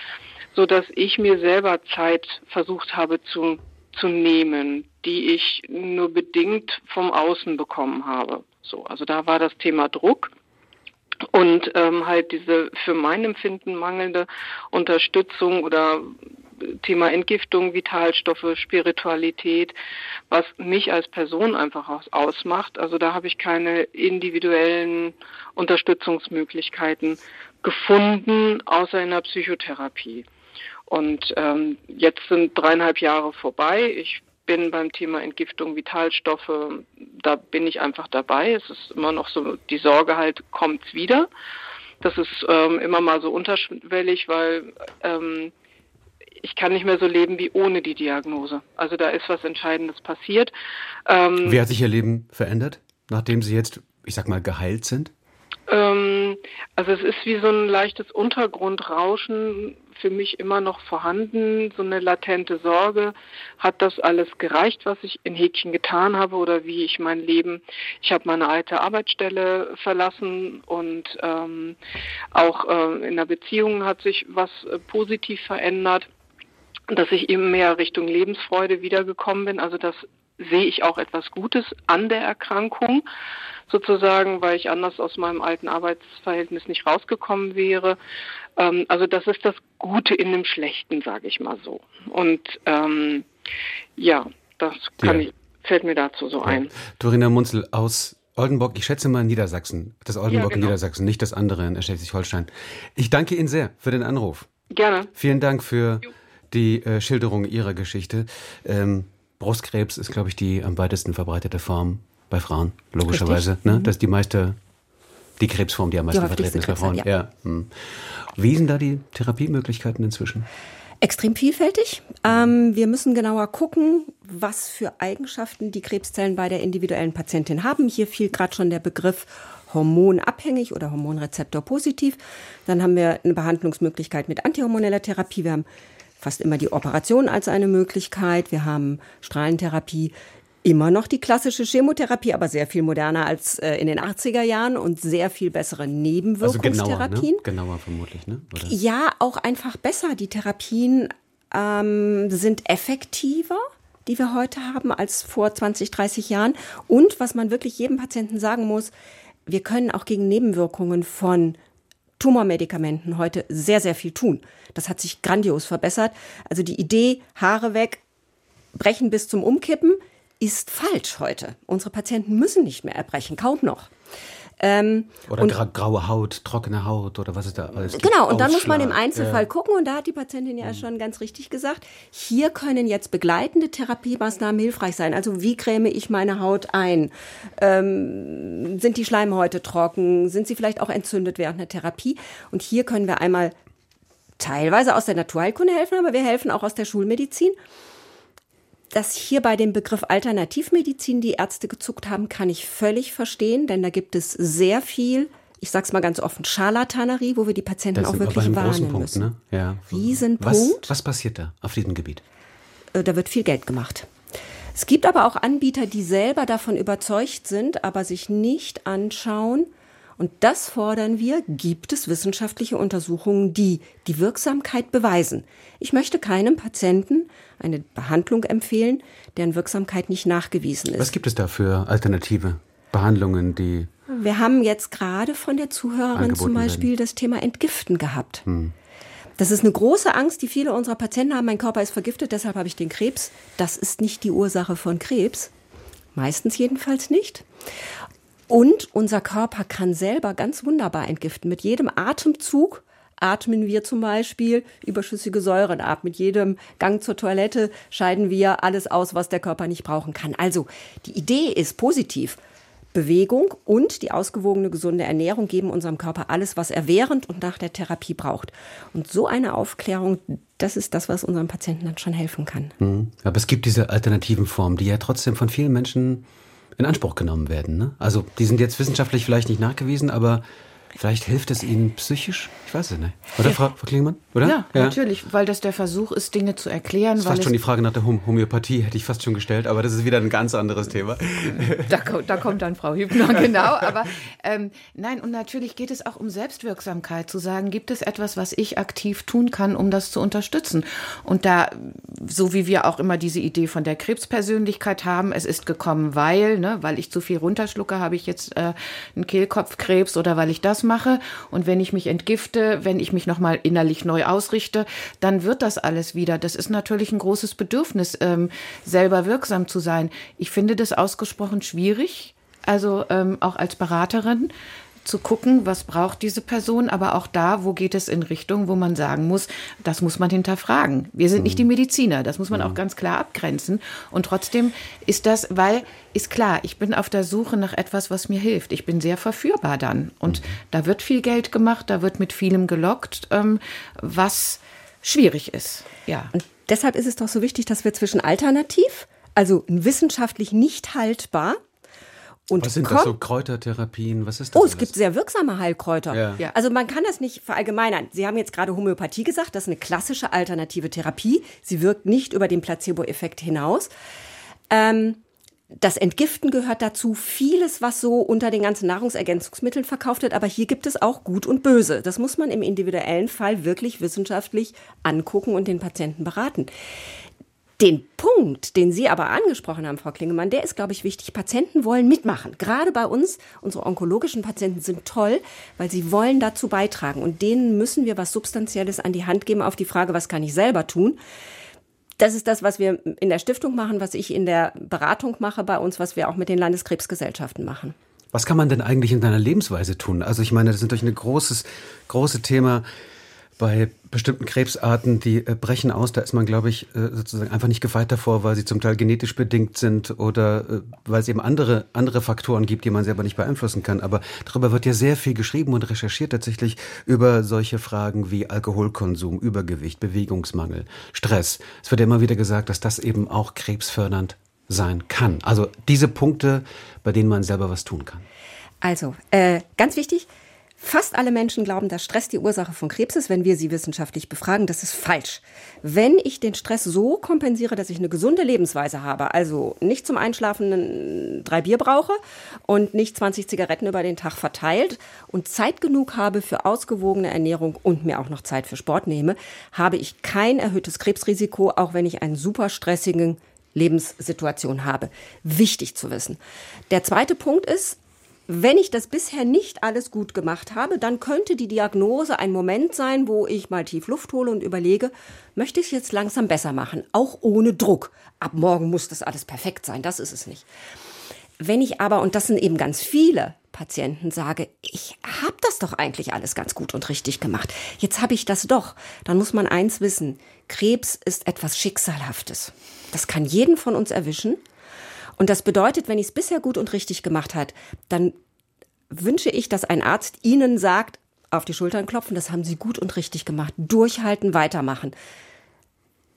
so dass ich mir selber Zeit versucht habe zu zu nehmen, die ich nur bedingt vom Außen bekommen habe. So, also da war das Thema Druck und ähm, halt diese für mein Empfinden mangelnde Unterstützung oder Thema Entgiftung, Vitalstoffe, Spiritualität, was mich als Person einfach ausmacht. Also da habe ich keine individuellen Unterstützungsmöglichkeiten gefunden, außer in der Psychotherapie. Und ähm, jetzt sind dreieinhalb Jahre vorbei. Ich bin beim Thema Entgiftung, Vitalstoffe, da bin ich einfach dabei. Es ist immer noch so die Sorge halt, kommt's wieder. Das ist ähm, immer mal so unterschwellig, weil ähm, ich kann nicht mehr so leben wie ohne die Diagnose. Also da ist was Entscheidendes passiert. Ähm, wie hat sich Ihr Leben verändert, nachdem Sie jetzt, ich sag mal, geheilt sind? Ähm, also es ist wie so ein leichtes Untergrundrauschen für mich immer noch vorhanden, so eine latente Sorge. Hat das alles gereicht, was ich in Häkchen getan habe oder wie ich mein Leben, ich habe meine alte Arbeitsstelle verlassen und ähm, auch äh, in der Beziehung hat sich was äh, positiv verändert dass ich eben mehr Richtung Lebensfreude wiedergekommen bin. Also das sehe ich auch etwas Gutes an der Erkrankung sozusagen, weil ich anders aus meinem alten Arbeitsverhältnis nicht rausgekommen wäre. Ähm, also das ist das Gute in dem Schlechten, sage ich mal so. Und ähm, ja, das kann ja. Ich, fällt mir dazu so ein. Dorina Munzel aus Oldenburg, ich schätze mal Niedersachsen. Das Oldenburg ja, genau. in Niedersachsen, nicht das andere in Schleswig-Holstein. Ich danke Ihnen sehr für den Anruf. Gerne. Vielen Dank für die äh, Schilderung Ihrer Geschichte. Ähm, Brustkrebs ist, glaube ich, die am weitesten verbreitete Form bei Frauen, logischerweise. Ne? Mhm. Das ist die meiste, die Krebsform, die am meisten vertreten ist bei Frauen. Ja. ja. Hm. Wie sind da die Therapiemöglichkeiten inzwischen? Extrem vielfältig. Ähm, wir müssen genauer gucken, was für Eigenschaften die Krebszellen bei der individuellen Patientin haben. Hier fiel gerade schon der Begriff hormonabhängig oder Hormonrezeptor positiv. Dann haben wir eine Behandlungsmöglichkeit mit antihormoneller Therapie. Wir haben fast immer die Operation als eine Möglichkeit. Wir haben Strahlentherapie, immer noch die klassische Chemotherapie, aber sehr viel moderner als äh, in den 80er Jahren und sehr viel bessere Nebenwirkungstherapien. Also genauer, ne? genauer vermutlich, ne? Oder? Ja, auch einfach besser. Die Therapien ähm, sind effektiver die wir heute haben, als vor 20, 30 Jahren. Und was man wirklich jedem Patienten sagen muss, wir können auch gegen Nebenwirkungen von Tumormedikamenten heute sehr, sehr viel tun. Das hat sich grandios verbessert. Also die Idee, Haare weg, brechen bis zum Umkippen, ist falsch heute. Unsere Patienten müssen nicht mehr erbrechen, kaum noch. Ähm, oder und, graue Haut, trockene Haut oder was ist da alles. Genau, und dann muss man im Einzelfall ja. gucken und da hat die Patientin ja mhm. schon ganz richtig gesagt, hier können jetzt begleitende Therapiemaßnahmen hilfreich sein. Also wie creme ich meine Haut ein? Ähm, sind die Schleimhäute trocken? Sind sie vielleicht auch entzündet während der Therapie? Und hier können wir einmal teilweise aus der Naturheilkunde helfen, aber wir helfen auch aus der Schulmedizin dass hier bei dem Begriff Alternativmedizin die Ärzte gezuckt haben, kann ich völlig verstehen, denn da gibt es sehr viel, ich sag's mal ganz offen, Scharlatanerie, wo wir die Patienten auch wirklich warnen Punkt, müssen. Ne? Ja. Riesenpunkt. Was, was passiert da auf diesem Gebiet? Äh, da wird viel Geld gemacht. Es gibt aber auch Anbieter, die selber davon überzeugt sind, aber sich nicht anschauen, und das fordern wir. Gibt es wissenschaftliche Untersuchungen, die die Wirksamkeit beweisen? Ich möchte keinem Patienten eine Behandlung empfehlen, deren Wirksamkeit nicht nachgewiesen ist. Was gibt es da für alternative Behandlungen, die. Wir haben jetzt gerade von der Zuhörerin zum Beispiel werden. das Thema Entgiften gehabt. Hm. Das ist eine große Angst, die viele unserer Patienten haben. Mein Körper ist vergiftet, deshalb habe ich den Krebs. Das ist nicht die Ursache von Krebs. Meistens jedenfalls nicht. Und unser Körper kann selber ganz wunderbar entgiften. Mit jedem Atemzug atmen wir zum Beispiel überschüssige Säuren ab. Mit jedem Gang zur Toilette scheiden wir alles aus, was der Körper nicht brauchen kann. Also die Idee ist positiv. Bewegung und die ausgewogene gesunde Ernährung geben unserem Körper alles, was er während und nach der Therapie braucht. Und so eine Aufklärung, das ist das, was unseren Patienten dann schon helfen kann. Mhm. Aber es gibt diese alternativen Formen, die ja trotzdem von vielen Menschen in Anspruch genommen werden. Ne? Also die sind jetzt wissenschaftlich vielleicht nicht nachgewiesen, aber Vielleicht hilft es Ihnen psychisch? Ich weiß es nicht. Oder. Frau, Frau Klingmann? Oder? Ja, ja, natürlich, weil das der Versuch ist, Dinge zu erklären. Das ist fast schon die Frage nach der Homöopathie, hätte ich fast schon gestellt, aber das ist wieder ein ganz anderes Thema. Da, da kommt dann Frau Hübner, *laughs* genau. Aber ähm, nein, und natürlich geht es auch um Selbstwirksamkeit, zu sagen, gibt es etwas, was ich aktiv tun kann, um das zu unterstützen? Und da, so wie wir auch immer diese Idee von der Krebspersönlichkeit haben, es ist gekommen, weil, ne, weil ich zu viel runterschlucke, habe ich jetzt äh, einen Kehlkopfkrebs oder weil ich das das mache und wenn ich mich entgifte, wenn ich mich nochmal innerlich neu ausrichte, dann wird das alles wieder. Das ist natürlich ein großes Bedürfnis, ähm, selber wirksam zu sein. Ich finde das ausgesprochen schwierig, also ähm, auch als Beraterin zu gucken, was braucht diese Person, aber auch da, wo geht es in Richtung, wo man sagen muss, das muss man hinterfragen. Wir sind nicht die mhm. Mediziner, das muss man auch mhm. ganz klar abgrenzen. Und trotzdem ist das, weil, ist klar, ich bin auf der Suche nach etwas, was mir hilft. Ich bin sehr verführbar dann. Und mhm. da wird viel Geld gemacht, da wird mit vielem gelockt, ähm, was schwierig ist. Ja. Und deshalb ist es doch so wichtig, dass wir zwischen alternativ, also wissenschaftlich nicht haltbar, und was sind das so Kräutertherapien? Was ist das? Oh, es alles? gibt sehr wirksame Heilkräuter. Ja. Ja. Also man kann das nicht verallgemeinern. Sie haben jetzt gerade Homöopathie gesagt, das ist eine klassische alternative Therapie. Sie wirkt nicht über den Placebo-Effekt hinaus. Ähm, das Entgiften gehört dazu. Vieles, was so unter den ganzen Nahrungsergänzungsmitteln verkauft wird. Aber hier gibt es auch Gut und Böse. Das muss man im individuellen Fall wirklich wissenschaftlich angucken und den Patienten beraten. Den Punkt, den Sie aber angesprochen haben, Frau Klingemann, der ist, glaube ich, wichtig. Patienten wollen mitmachen. Gerade bei uns, unsere onkologischen Patienten sind toll, weil sie wollen dazu beitragen. Und denen müssen wir was Substanzielles an die Hand geben auf die Frage, was kann ich selber tun? Das ist das, was wir in der Stiftung machen, was ich in der Beratung mache bei uns, was wir auch mit den Landeskrebsgesellschaften machen. Was kann man denn eigentlich in deiner Lebensweise tun? Also ich meine, das ist natürlich ein großes, großes Thema bei bestimmten Krebsarten, die äh, brechen aus. Da ist man, glaube ich, äh, sozusagen einfach nicht gefeit davor, weil sie zum Teil genetisch bedingt sind oder äh, weil es eben andere, andere Faktoren gibt, die man selber nicht beeinflussen kann. Aber darüber wird ja sehr viel geschrieben und recherchiert tatsächlich über solche Fragen wie Alkoholkonsum, Übergewicht, Bewegungsmangel, Stress. Es wird ja immer wieder gesagt, dass das eben auch krebsfördernd sein kann. Also diese Punkte, bei denen man selber was tun kann. Also, äh, ganz wichtig, Fast alle Menschen glauben, dass Stress die Ursache von Krebs ist, wenn wir sie wissenschaftlich befragen. Das ist falsch. Wenn ich den Stress so kompensiere, dass ich eine gesunde Lebensweise habe, also nicht zum Einschlafen drei Bier brauche und nicht 20 Zigaretten über den Tag verteilt und Zeit genug habe für ausgewogene Ernährung und mir auch noch Zeit für Sport nehme, habe ich kein erhöhtes Krebsrisiko, auch wenn ich einen super stressigen Lebenssituation habe. Wichtig zu wissen. Der zweite Punkt ist, wenn ich das bisher nicht alles gut gemacht habe, dann könnte die Diagnose ein Moment sein, wo ich mal tief Luft hole und überlege, möchte ich es jetzt langsam besser machen, auch ohne Druck. Ab morgen muss das alles perfekt sein, das ist es nicht. Wenn ich aber, und das sind eben ganz viele Patienten, sage, ich habe das doch eigentlich alles ganz gut und richtig gemacht, jetzt habe ich das doch, dann muss man eins wissen, Krebs ist etwas Schicksalhaftes. Das kann jeden von uns erwischen. Und das bedeutet, wenn ich es bisher gut und richtig gemacht hat, dann wünsche ich, dass ein Arzt Ihnen sagt, auf die Schultern klopfen, das haben Sie gut und richtig gemacht. Durchhalten, weitermachen.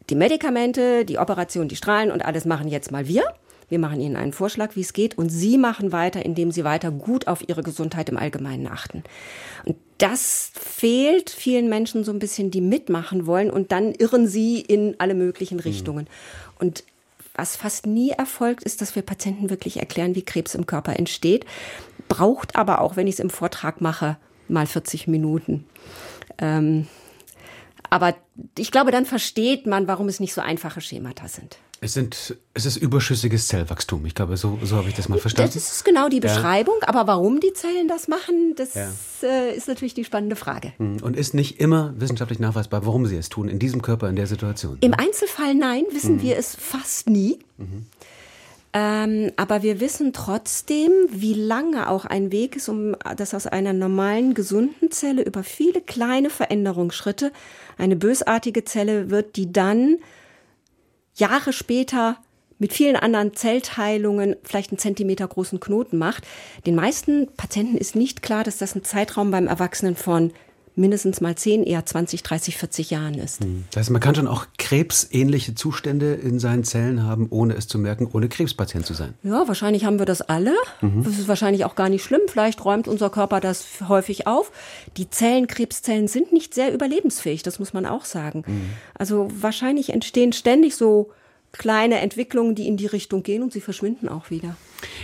Die Medikamente, die Operation, die Strahlen und alles machen jetzt mal wir. Wir machen Ihnen einen Vorschlag, wie es geht, und Sie machen weiter, indem Sie weiter gut auf Ihre Gesundheit im Allgemeinen achten. Und das fehlt vielen Menschen so ein bisschen, die mitmachen wollen, und dann irren sie in alle möglichen mhm. Richtungen. Mhm. Und was fast nie erfolgt, ist, dass wir Patienten wirklich erklären, wie Krebs im Körper entsteht. Braucht aber auch, wenn ich es im Vortrag mache, mal 40 Minuten. Ähm, aber ich glaube, dann versteht man, warum es nicht so einfache Schemata sind. Es, sind, es ist überschüssiges Zellwachstum. Ich glaube, so, so habe ich das mal verstanden. Das ist genau die Beschreibung. Ja. Aber warum die Zellen das machen, das ja. äh, ist natürlich die spannende Frage. Hm. Und ist nicht immer wissenschaftlich nachweisbar, warum sie es tun, in diesem Körper, in der Situation. Im Einzelfall nein, wissen mhm. wir es fast nie. Mhm. Ähm, aber wir wissen trotzdem, wie lange auch ein Weg ist, um das aus einer normalen, gesunden Zelle über viele kleine Veränderungsschritte eine bösartige Zelle wird, die dann Jahre später mit vielen anderen Zellteilungen vielleicht einen Zentimeter großen Knoten macht. Den meisten Patienten ist nicht klar, dass das ein Zeitraum beim Erwachsenen von mindestens mal 10, eher 20, 30, 40 Jahren ist. Hm. Das heißt, man kann schon auch krebsähnliche Zustände in seinen Zellen haben, ohne es zu merken, ohne Krebspatient zu sein. Ja, wahrscheinlich haben wir das alle. Mhm. Das ist wahrscheinlich auch gar nicht schlimm. Vielleicht räumt unser Körper das häufig auf. Die Zellen, Krebszellen sind nicht sehr überlebensfähig, das muss man auch sagen. Mhm. Also wahrscheinlich entstehen ständig so kleine Entwicklungen, die in die Richtung gehen und sie verschwinden auch wieder.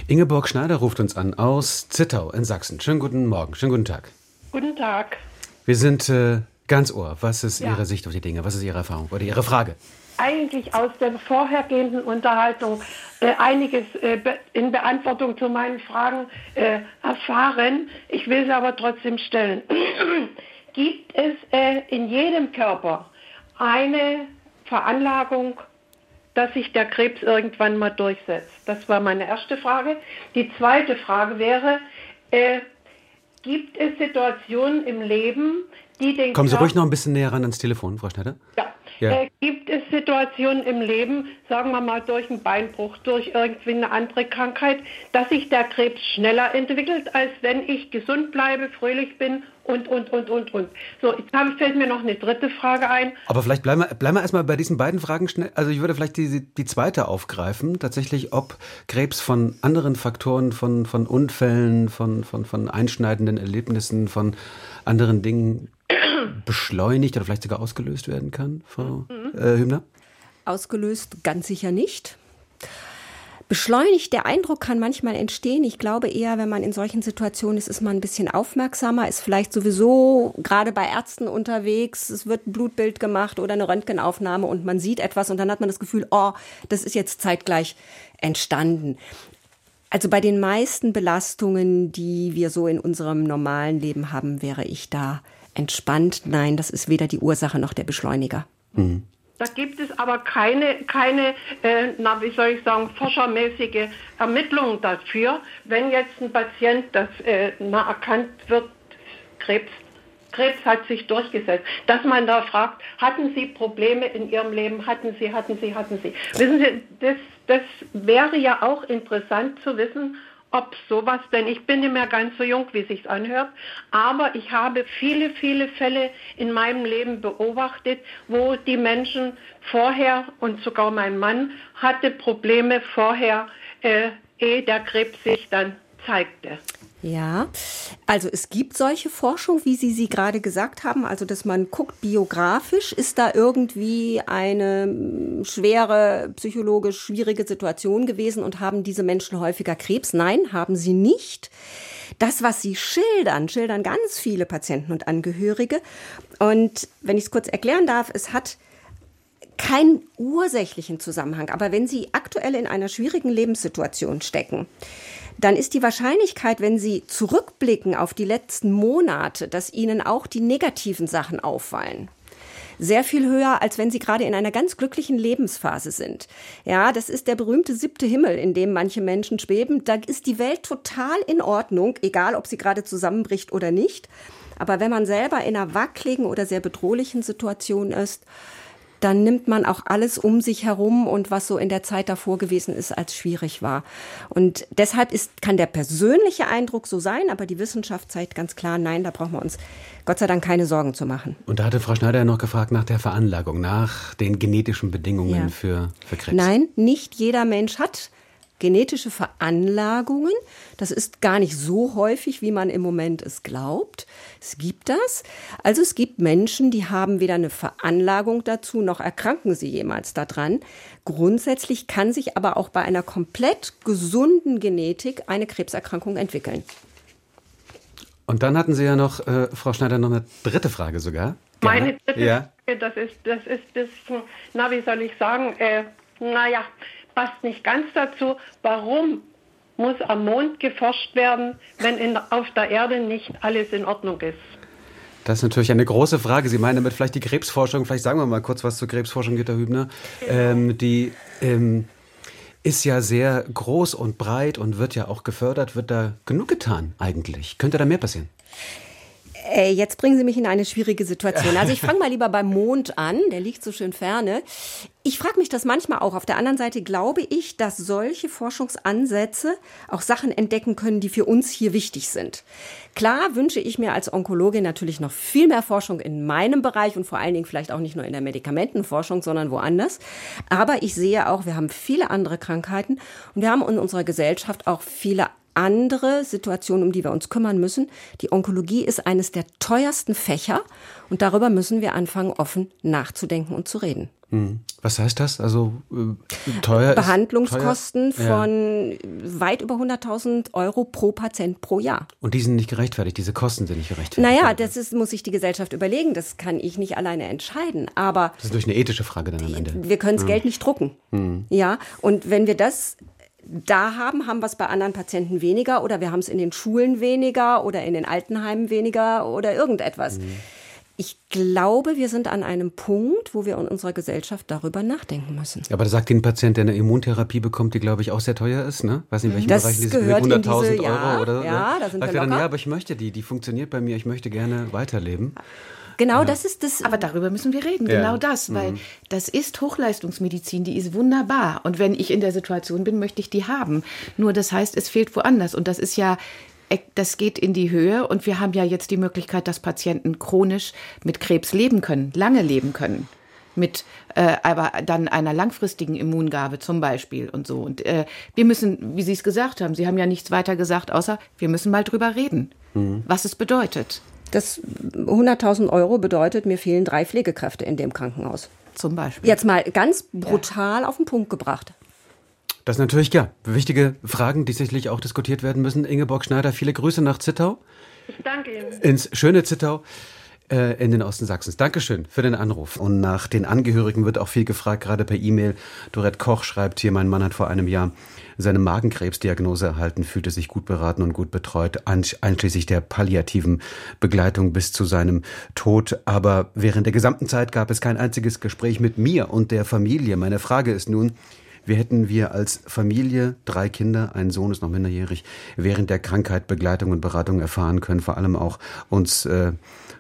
Ingeborg Schneider ruft uns an aus Zittau in Sachsen. Schönen guten Morgen, schönen guten Tag. Guten Tag. Wir sind äh, ganz ohr. Was ist ja. Ihre Sicht auf die Dinge? Was ist Ihre Erfahrung oder Ihre Frage? Eigentlich aus der vorhergehenden Unterhaltung äh, einiges äh, in Beantwortung zu meinen Fragen äh, erfahren. Ich will sie aber trotzdem stellen. *clears throat* Gibt es äh, in jedem Körper eine Veranlagung, dass sich der Krebs irgendwann mal durchsetzt? Das war meine erste Frage. Die zweite Frage wäre, äh, gibt es Situationen im Leben, die den Kommen Sie ruhig noch ein bisschen näher ran ans Telefon, Frau Schneider. Ja. ja. Äh, gibt es Situationen im Leben, sagen wir mal durch einen Beinbruch, durch irgendwie eine andere Krankheit, dass sich der Krebs schneller entwickelt, als wenn ich gesund bleibe, fröhlich bin und, und, und, und, und. So, jetzt fällt mir noch eine dritte Frage ein. Aber vielleicht bleiben wir, bleiben wir erstmal bei diesen beiden Fragen schnell. Also ich würde vielleicht die, die zweite aufgreifen, tatsächlich, ob Krebs von anderen Faktoren, von, von Unfällen, von, von, von einschneidenden Erlebnissen, von anderen Dingen *clears throat* beschleunigt oder vielleicht sogar ausgelöst werden kann, Frau mhm. äh, Hübner? Ausgelöst ganz sicher nicht. Beschleunigt, der Eindruck kann manchmal entstehen. Ich glaube eher, wenn man in solchen Situationen ist, ist man ein bisschen aufmerksamer, ist vielleicht sowieso gerade bei Ärzten unterwegs, es wird ein Blutbild gemacht oder eine Röntgenaufnahme und man sieht etwas und dann hat man das Gefühl, oh, das ist jetzt zeitgleich entstanden. Also bei den meisten Belastungen, die wir so in unserem normalen Leben haben, wäre ich da entspannt. Nein, das ist weder die Ursache noch der Beschleuniger. Mhm. Da gibt es aber keine, keine äh, na, wie soll ich sagen, forschermäßige Ermittlung dafür, wenn jetzt ein Patient, das äh, na, erkannt wird, Krebs, Krebs hat sich durchgesetzt, dass man da fragt, hatten Sie Probleme in Ihrem Leben? Hatten Sie, hatten Sie, hatten Sie? Wissen Sie, das, das wäre ja auch interessant zu wissen, ob sowas, denn ich bin nicht mehr ganz so jung, wie sich's anhört, aber ich habe viele, viele Fälle in meinem Leben beobachtet, wo die Menschen vorher und sogar mein Mann hatte Probleme vorher, äh, ehe der Krebs sich dann zeigte. Ja, also es gibt solche Forschung, wie Sie sie gerade gesagt haben, also dass man guckt biografisch, ist da irgendwie eine hm, schwere, psychologisch schwierige Situation gewesen und haben diese Menschen häufiger Krebs? Nein, haben sie nicht. Das, was sie schildern, schildern ganz viele Patienten und Angehörige. Und wenn ich es kurz erklären darf, es hat keinen ursächlichen Zusammenhang. Aber wenn Sie aktuell in einer schwierigen Lebenssituation stecken, dann ist die Wahrscheinlichkeit, wenn Sie zurückblicken auf die letzten Monate, dass Ihnen auch die negativen Sachen auffallen sehr viel höher, als wenn sie gerade in einer ganz glücklichen Lebensphase sind. Ja, das ist der berühmte siebte Himmel, in dem manche Menschen schweben. Da ist die Welt total in Ordnung, egal ob sie gerade zusammenbricht oder nicht. Aber wenn man selber in einer wackeligen oder sehr bedrohlichen Situation ist, dann nimmt man auch alles um sich herum und was so in der Zeit davor gewesen ist, als schwierig war. Und deshalb ist, kann der persönliche Eindruck so sein, aber die Wissenschaft zeigt ganz klar, nein, da brauchen wir uns Gott sei Dank keine Sorgen zu machen. Und da hatte Frau Schneider ja noch gefragt nach der Veranlagung, nach den genetischen Bedingungen ja. für, für Krebs. Nein, nicht jeder Mensch hat genetische Veranlagungen. Das ist gar nicht so häufig, wie man im Moment es glaubt. Es gibt das. Also es gibt Menschen, die haben weder eine Veranlagung dazu, noch erkranken sie jemals daran. Grundsätzlich kann sich aber auch bei einer komplett gesunden Genetik eine Krebserkrankung entwickeln. Und dann hatten Sie ja noch, äh, Frau Schneider, noch eine dritte Frage sogar. Gerne. Meine dritte ja. Frage, das ist, das ist bisschen, na, wie soll ich sagen, äh, naja, passt nicht ganz dazu. Warum muss am Mond geforscht werden, wenn in, auf der Erde nicht alles in Ordnung ist? Das ist natürlich eine große Frage. Sie meinen damit vielleicht die Krebsforschung. Vielleicht sagen wir mal kurz was zur Krebsforschung, Gitter Hübner. Genau. Ähm, die ähm, ist ja sehr groß und breit und wird ja auch gefördert. Wird da genug getan eigentlich? Könnte da mehr passieren? Äh, jetzt bringen Sie mich in eine schwierige Situation. Also ich fange mal lieber beim Mond an, der liegt so schön ferne. Ich frage mich das manchmal auch. Auf der anderen Seite glaube ich, dass solche Forschungsansätze auch Sachen entdecken können, die für uns hier wichtig sind. Klar wünsche ich mir als Onkologin natürlich noch viel mehr Forschung in meinem Bereich und vor allen Dingen vielleicht auch nicht nur in der Medikamentenforschung, sondern woanders. Aber ich sehe auch, wir haben viele andere Krankheiten und wir haben in unserer Gesellschaft auch viele andere Situationen, um die wir uns kümmern müssen. Die Onkologie ist eines der teuersten Fächer und darüber müssen wir anfangen, offen nachzudenken und zu reden. Hm. Was heißt das? Also äh, teuer Behandlungskosten teuer? von ja. weit über 100.000 Euro pro Patient pro Jahr. Und die sind nicht gerechtfertigt, diese Kosten sind nicht gerechtfertigt. Naja, das ist, muss sich die Gesellschaft überlegen, das kann ich nicht alleine entscheiden. Aber das ist durch eine ethische Frage dann am Ende. Wir können das ja. Geld nicht drucken. Hm. Ja, und wenn wir das da haben, haben wir es bei anderen Patienten weniger oder wir haben es in den Schulen weniger oder in den Altenheimen weniger oder irgendetwas. Mhm. ich glaube, wir sind an einem Punkt, wo wir in unserer Gesellschaft darüber nachdenken müssen. Aber da sagt ein Patient, der eine Immuntherapie bekommt, die, glaube ich, auch sehr teuer ist, ne? Weiß nicht, in welchem das Bereich gehört 100.000 Euro ja, oder? Ja, da sind sagt wir er locker. dann, ja, aber ich möchte die, die funktioniert bei mir, ich möchte gerne weiterleben. Genau, ja. das ist das. Aber darüber müssen wir reden, ja. genau das, weil mhm. das ist Hochleistungsmedizin, die ist wunderbar. Und wenn ich in der Situation bin, möchte ich die haben. Nur das heißt, es fehlt woanders. Und das ist ja das geht in die Höhe und wir haben ja jetzt die Möglichkeit, dass Patienten chronisch mit Krebs leben können, lange leben können. Mit äh, aber dann einer langfristigen Immungabe zum Beispiel und so. Und äh, wir müssen, wie Sie es gesagt haben, Sie haben ja nichts weiter gesagt, außer wir müssen mal drüber reden, mhm. was es bedeutet. Das 100.000 Euro bedeutet, mir fehlen drei Pflegekräfte in dem Krankenhaus. Zum Beispiel. Jetzt mal ganz brutal ja. auf den Punkt gebracht. Das ist natürlich, ja, wichtige Fragen, die sicherlich auch diskutiert werden müssen. Ingeborg Schneider, viele Grüße nach Zittau. Ich danke Ihnen. Ins schöne Zittau äh, in den Osten Sachsens. Dankeschön für den Anruf. Und nach den Angehörigen wird auch viel gefragt, gerade per E-Mail. Dorette Koch schreibt hier, mein Mann hat vor einem Jahr seine Magenkrebsdiagnose erhalten, fühlte sich gut beraten und gut betreut, einschließlich der palliativen Begleitung bis zu seinem Tod. Aber während der gesamten Zeit gab es kein einziges Gespräch mit mir und der Familie. Meine Frage ist nun, wie hätten wir als Familie, drei Kinder, ein Sohn ist noch minderjährig, während der Krankheit Begleitung und Beratung erfahren können, vor allem auch uns äh,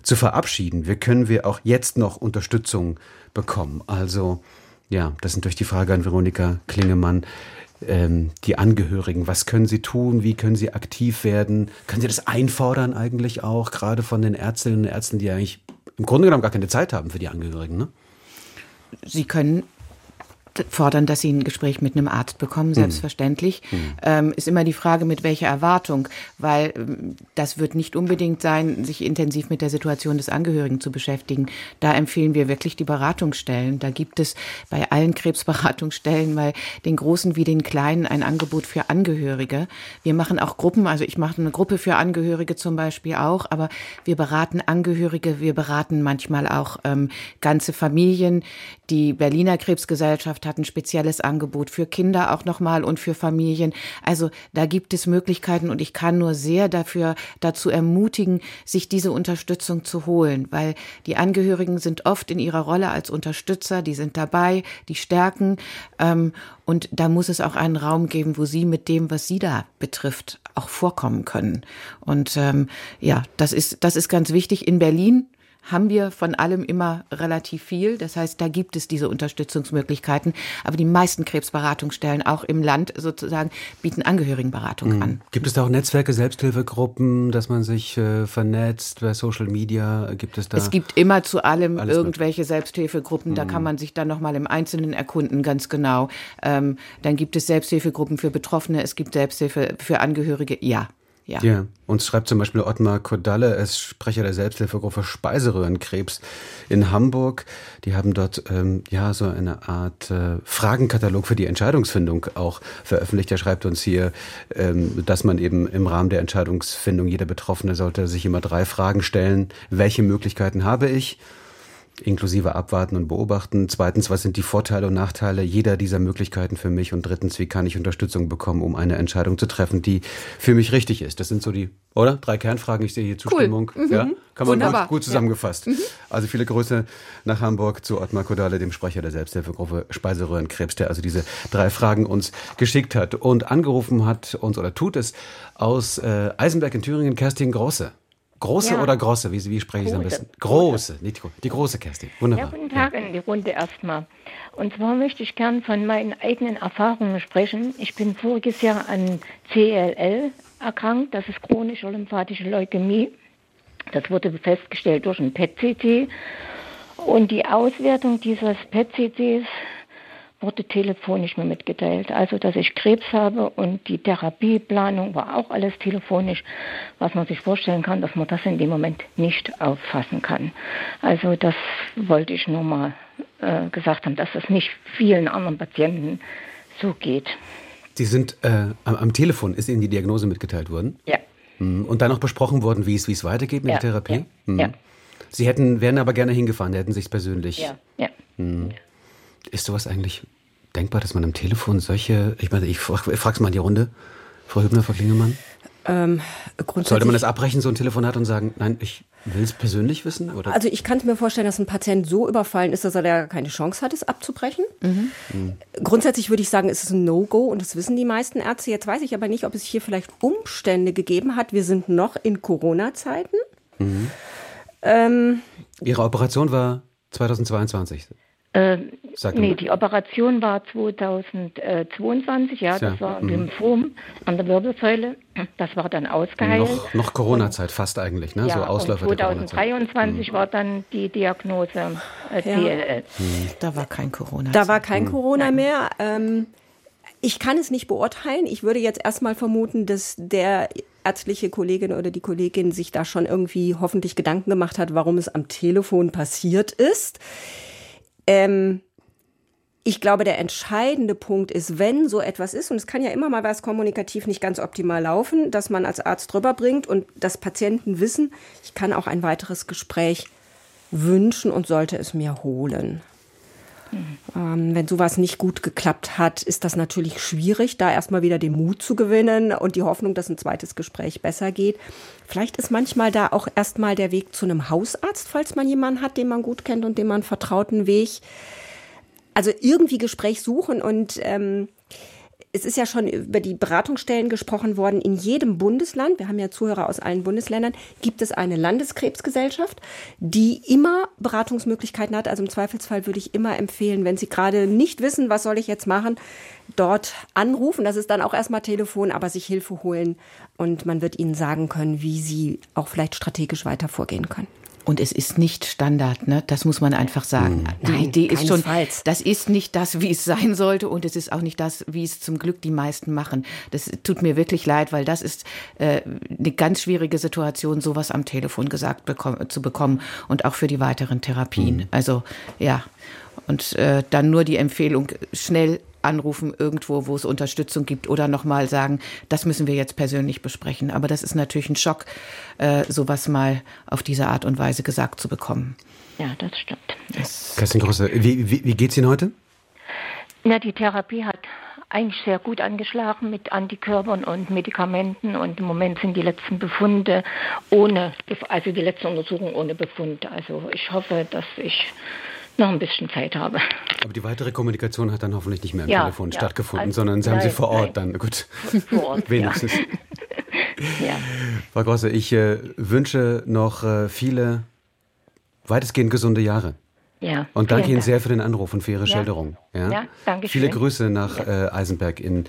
zu verabschieden. Wie können wir auch jetzt noch Unterstützung bekommen? Also, ja, das ist natürlich die Frage an Veronika Klingemann. Ähm, die Angehörigen, was können sie tun? Wie können sie aktiv werden? Können sie das einfordern eigentlich auch, gerade von den Ärztinnen und Ärzten, die eigentlich im Grunde genommen gar keine Zeit haben für die Angehörigen? Ne? Sie können fordern, dass sie ein Gespräch mit einem Arzt bekommen, mhm. selbstverständlich. Mhm. Ähm, ist immer die Frage, mit welcher Erwartung, weil ähm, das wird nicht unbedingt sein, sich intensiv mit der Situation des Angehörigen zu beschäftigen. Da empfehlen wir wirklich die Beratungsstellen. Da gibt es bei allen Krebsberatungsstellen, bei den großen wie den kleinen, ein Angebot für Angehörige. Wir machen auch Gruppen, also ich mache eine Gruppe für Angehörige zum Beispiel auch, aber wir beraten Angehörige, wir beraten manchmal auch ähm, ganze Familien. Die Berliner Krebsgesellschaft hat ein spezielles Angebot für Kinder auch nochmal und für Familien. Also da gibt es Möglichkeiten und ich kann nur sehr dafür dazu ermutigen, sich diese Unterstützung zu holen, weil die Angehörigen sind oft in ihrer Rolle als Unterstützer, die sind dabei, die stärken ähm, und da muss es auch einen Raum geben, wo sie mit dem, was sie da betrifft, auch vorkommen können. Und ähm, ja, das ist das ist ganz wichtig in Berlin haben wir von allem immer relativ viel. Das heißt, da gibt es diese Unterstützungsmöglichkeiten. Aber die meisten Krebsberatungsstellen, auch im Land sozusagen, bieten Angehörigenberatung mhm. an. Gibt es da auch Netzwerke, Selbsthilfegruppen, dass man sich äh, vernetzt bei Social Media? Gibt es da? Es gibt immer zu allem irgendwelche mit? Selbsthilfegruppen. Mhm. Da kann man sich dann nochmal im Einzelnen erkunden, ganz genau. Ähm, dann gibt es Selbsthilfegruppen für Betroffene. Es gibt Selbsthilfe für Angehörige. Ja, ja. ja. Uns schreibt zum Beispiel Ottmar Kodalle, er ist Sprecher der Selbsthilfegruppe Speiseröhrenkrebs in Hamburg. Die haben dort ähm, ja so eine Art äh, Fragenkatalog für die Entscheidungsfindung auch veröffentlicht. Er schreibt uns hier, ähm, dass man eben im Rahmen der Entscheidungsfindung jeder Betroffene sollte sich immer drei Fragen stellen. Welche Möglichkeiten habe ich? Inklusive Abwarten und Beobachten. Zweitens, was sind die Vorteile und Nachteile jeder dieser Möglichkeiten für mich? Und drittens, wie kann ich Unterstützung bekommen, um eine Entscheidung zu treffen, die für mich richtig ist? Das sind so die, oder? Drei Kernfragen. Ich sehe hier Zustimmung. Cool. Mhm. Ja, kann man gut, gut, zusammengefasst. Ja. Mhm. Also viele Grüße nach Hamburg zu Ottmar Kodale, dem Sprecher der Selbsthilfegruppe Speiseröhrenkrebs, der also diese drei Fragen uns geschickt hat und angerufen hat uns oder tut es aus äh, Eisenberg in Thüringen, Kerstin Große. Große ja. oder große? Wie, wie spreche ich es am besten? Große, nicht die, die große Kerstin. Wunderbar. Ja, guten Tag ja. in die Runde erstmal. Und zwar möchte ich gern von meinen eigenen Erfahrungen sprechen. Ich bin voriges Jahr an CLL erkrankt. Das ist chronische lymphatische Leukämie. Das wurde festgestellt durch ein PET-CT. Und die Auswertung dieses PET-CTs wurde telefonisch mir mitgeteilt. Also, dass ich Krebs habe und die Therapieplanung war auch alles telefonisch, was man sich vorstellen kann, dass man das in dem Moment nicht auffassen kann. Also, das wollte ich nur mal äh, gesagt haben, dass das nicht vielen anderen Patienten so geht. Sie sind äh, am, am, Telefon, ist Ihnen die Diagnose mitgeteilt worden? Ja. Hm, und dann noch besprochen worden, wie es, wie es weitergeht mit ja, der Therapie? Ja. Hm. ja. Sie hätten, wären aber gerne hingefahren, hätten sich persönlich. Ja, ja. Hm. Ist sowas eigentlich denkbar, dass man am Telefon solche, ich meine, ich frage es mal in die Runde, Frau Hübner, Frau Klingemann? Ähm, Sollte man das abbrechen, so ein Telefonat und sagen, nein, ich Will es persönlich wissen? Oder? Also ich kann mir vorstellen, dass ein Patient so überfallen ist, dass er da keine Chance hat, es abzubrechen. Mhm. Mhm. Grundsätzlich würde ich sagen, es ist ein No-Go und das wissen die meisten Ärzte. Jetzt weiß ich aber nicht, ob es hier vielleicht Umstände gegeben hat. Wir sind noch in Corona-Zeiten. Mhm. Ähm, Ihre Operation war 2022. Äh, nee, die Operation war 2022, ja, das war mhm. Lymphom an der Wirbelsäule. Das war dann ausgeheilt. Noch, noch Corona-Zeit fast eigentlich, ne? Ja, so Ausläufer und 2023 mhm. war dann die Diagnose äh, CLL. Mhm. Da war kein Corona. Da war kein mhm. Corona mehr. Ähm, ich kann es nicht beurteilen. Ich würde jetzt erstmal vermuten, dass der ärztliche Kollegin oder die Kollegin sich da schon irgendwie hoffentlich Gedanken gemacht hat, warum es am Telefon passiert ist. Ähm, ich glaube, der entscheidende Punkt ist, wenn so etwas ist, und es kann ja immer mal was kommunikativ nicht ganz optimal laufen, dass man als Arzt drüber bringt und dass Patienten wissen, ich kann auch ein weiteres Gespräch wünschen und sollte es mir holen. Ähm, wenn sowas nicht gut geklappt hat, ist das natürlich schwierig, da erstmal wieder den Mut zu gewinnen und die Hoffnung, dass ein zweites Gespräch besser geht. Vielleicht ist manchmal da auch erstmal der Weg zu einem Hausarzt, falls man jemanden hat, den man gut kennt und dem man vertrauten Weg. Also irgendwie Gespräch suchen und ähm, es ist ja schon über die Beratungsstellen gesprochen worden. In jedem Bundesland, wir haben ja Zuhörer aus allen Bundesländern, gibt es eine Landeskrebsgesellschaft, die immer Beratungsmöglichkeiten hat. Also im Zweifelsfall würde ich immer empfehlen, wenn Sie gerade nicht wissen, was soll ich jetzt machen, dort anrufen. Das ist dann auch erstmal Telefon, aber sich Hilfe holen und man wird Ihnen sagen können, wie Sie auch vielleicht strategisch weiter vorgehen können. Und es ist nicht Standard, ne? Das muss man einfach sagen. Mhm. Die Nein, Idee ist schon, das ist nicht das, wie es sein sollte, und es ist auch nicht das, wie es zum Glück die meisten machen. Das tut mir wirklich leid, weil das ist äh, eine ganz schwierige Situation, sowas am Telefon gesagt bekommen, zu bekommen und auch für die weiteren Therapien. Mhm. Also ja. Und äh, dann nur die Empfehlung, schnell anrufen irgendwo, wo es Unterstützung gibt oder nochmal sagen, das müssen wir jetzt persönlich besprechen. Aber das ist natürlich ein Schock, äh, sowas mal auf diese Art und Weise gesagt zu bekommen. Ja, das stimmt. Das Kerstin Grosse, wie, wie, wie geht es Ihnen heute? Ja, die Therapie hat eigentlich sehr gut angeschlagen mit Antikörpern und Medikamenten und im Moment sind die letzten Befunde ohne, also die letzte Untersuchung ohne Befund. Also ich hoffe, dass ich noch ein bisschen Zeit habe. Aber die weitere Kommunikation hat dann hoffentlich nicht mehr am ja, Telefon ja. stattgefunden, also, sondern Sie haben sie vor Ort nein. dann. Gut. *laughs* Vor Ort, wenigstens. *laughs* Ja. Frau Grosse, ich äh, wünsche noch äh, viele weitestgehend gesunde Jahre. Ja, und danke Ihnen Dank. sehr für den Anruf und für Ihre ja. Schilderung. Ja, ja danke Viele schön. Grüße nach äh, Eisenberg in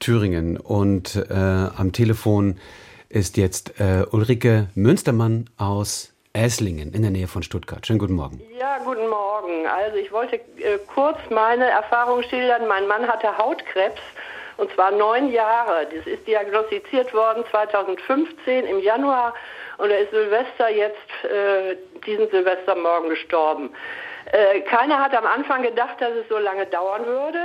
Thüringen. Und äh, am Telefon ist jetzt äh, Ulrike Münstermann aus Esslingen in der Nähe von Stuttgart. Schönen guten Morgen. Ja, guten Morgen. Also ich wollte äh, kurz meine Erfahrung schildern. Mein Mann hatte Hautkrebs und zwar neun Jahre. Das ist diagnostiziert worden 2015 im Januar und er ist Silvester jetzt, äh, diesen Silvestermorgen gestorben. Äh, keiner hat am Anfang gedacht, dass es so lange dauern würde,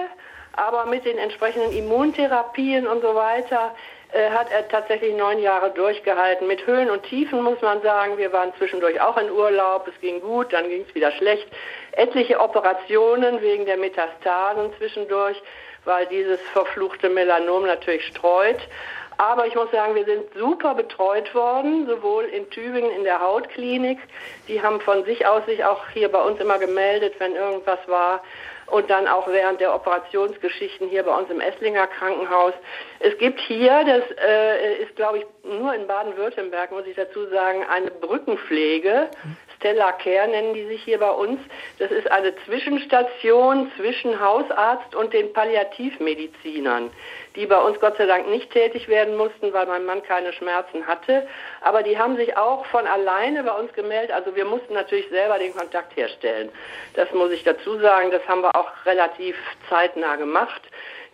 aber mit den entsprechenden Immuntherapien und so weiter hat er tatsächlich neun Jahre durchgehalten. Mit Höhen und Tiefen muss man sagen. Wir waren zwischendurch auch in Urlaub. Es ging gut, dann ging es wieder schlecht. Etliche Operationen wegen der Metastasen zwischendurch, weil dieses verfluchte Melanom natürlich streut. Aber ich muss sagen, wir sind super betreut worden, sowohl in Tübingen in der Hautklinik. Die haben von sich aus sich auch hier bei uns immer gemeldet, wenn irgendwas war und dann auch während der Operationsgeschichten hier bei uns im Esslinger Krankenhaus. Es gibt hier, das äh, ist glaube ich nur in Baden-Württemberg, muss ich dazu sagen, eine Brückenpflege. Stella Care nennen die sich hier bei uns. Das ist eine Zwischenstation zwischen Hausarzt und den Palliativmedizinern, die bei uns Gott sei Dank nicht tätig werden mussten, weil mein Mann keine Schmerzen hatte. Aber die haben sich auch von alleine bei uns gemeldet. Also wir mussten natürlich selber den Kontakt herstellen. Das muss ich dazu sagen. Das haben wir auch relativ zeitnah gemacht.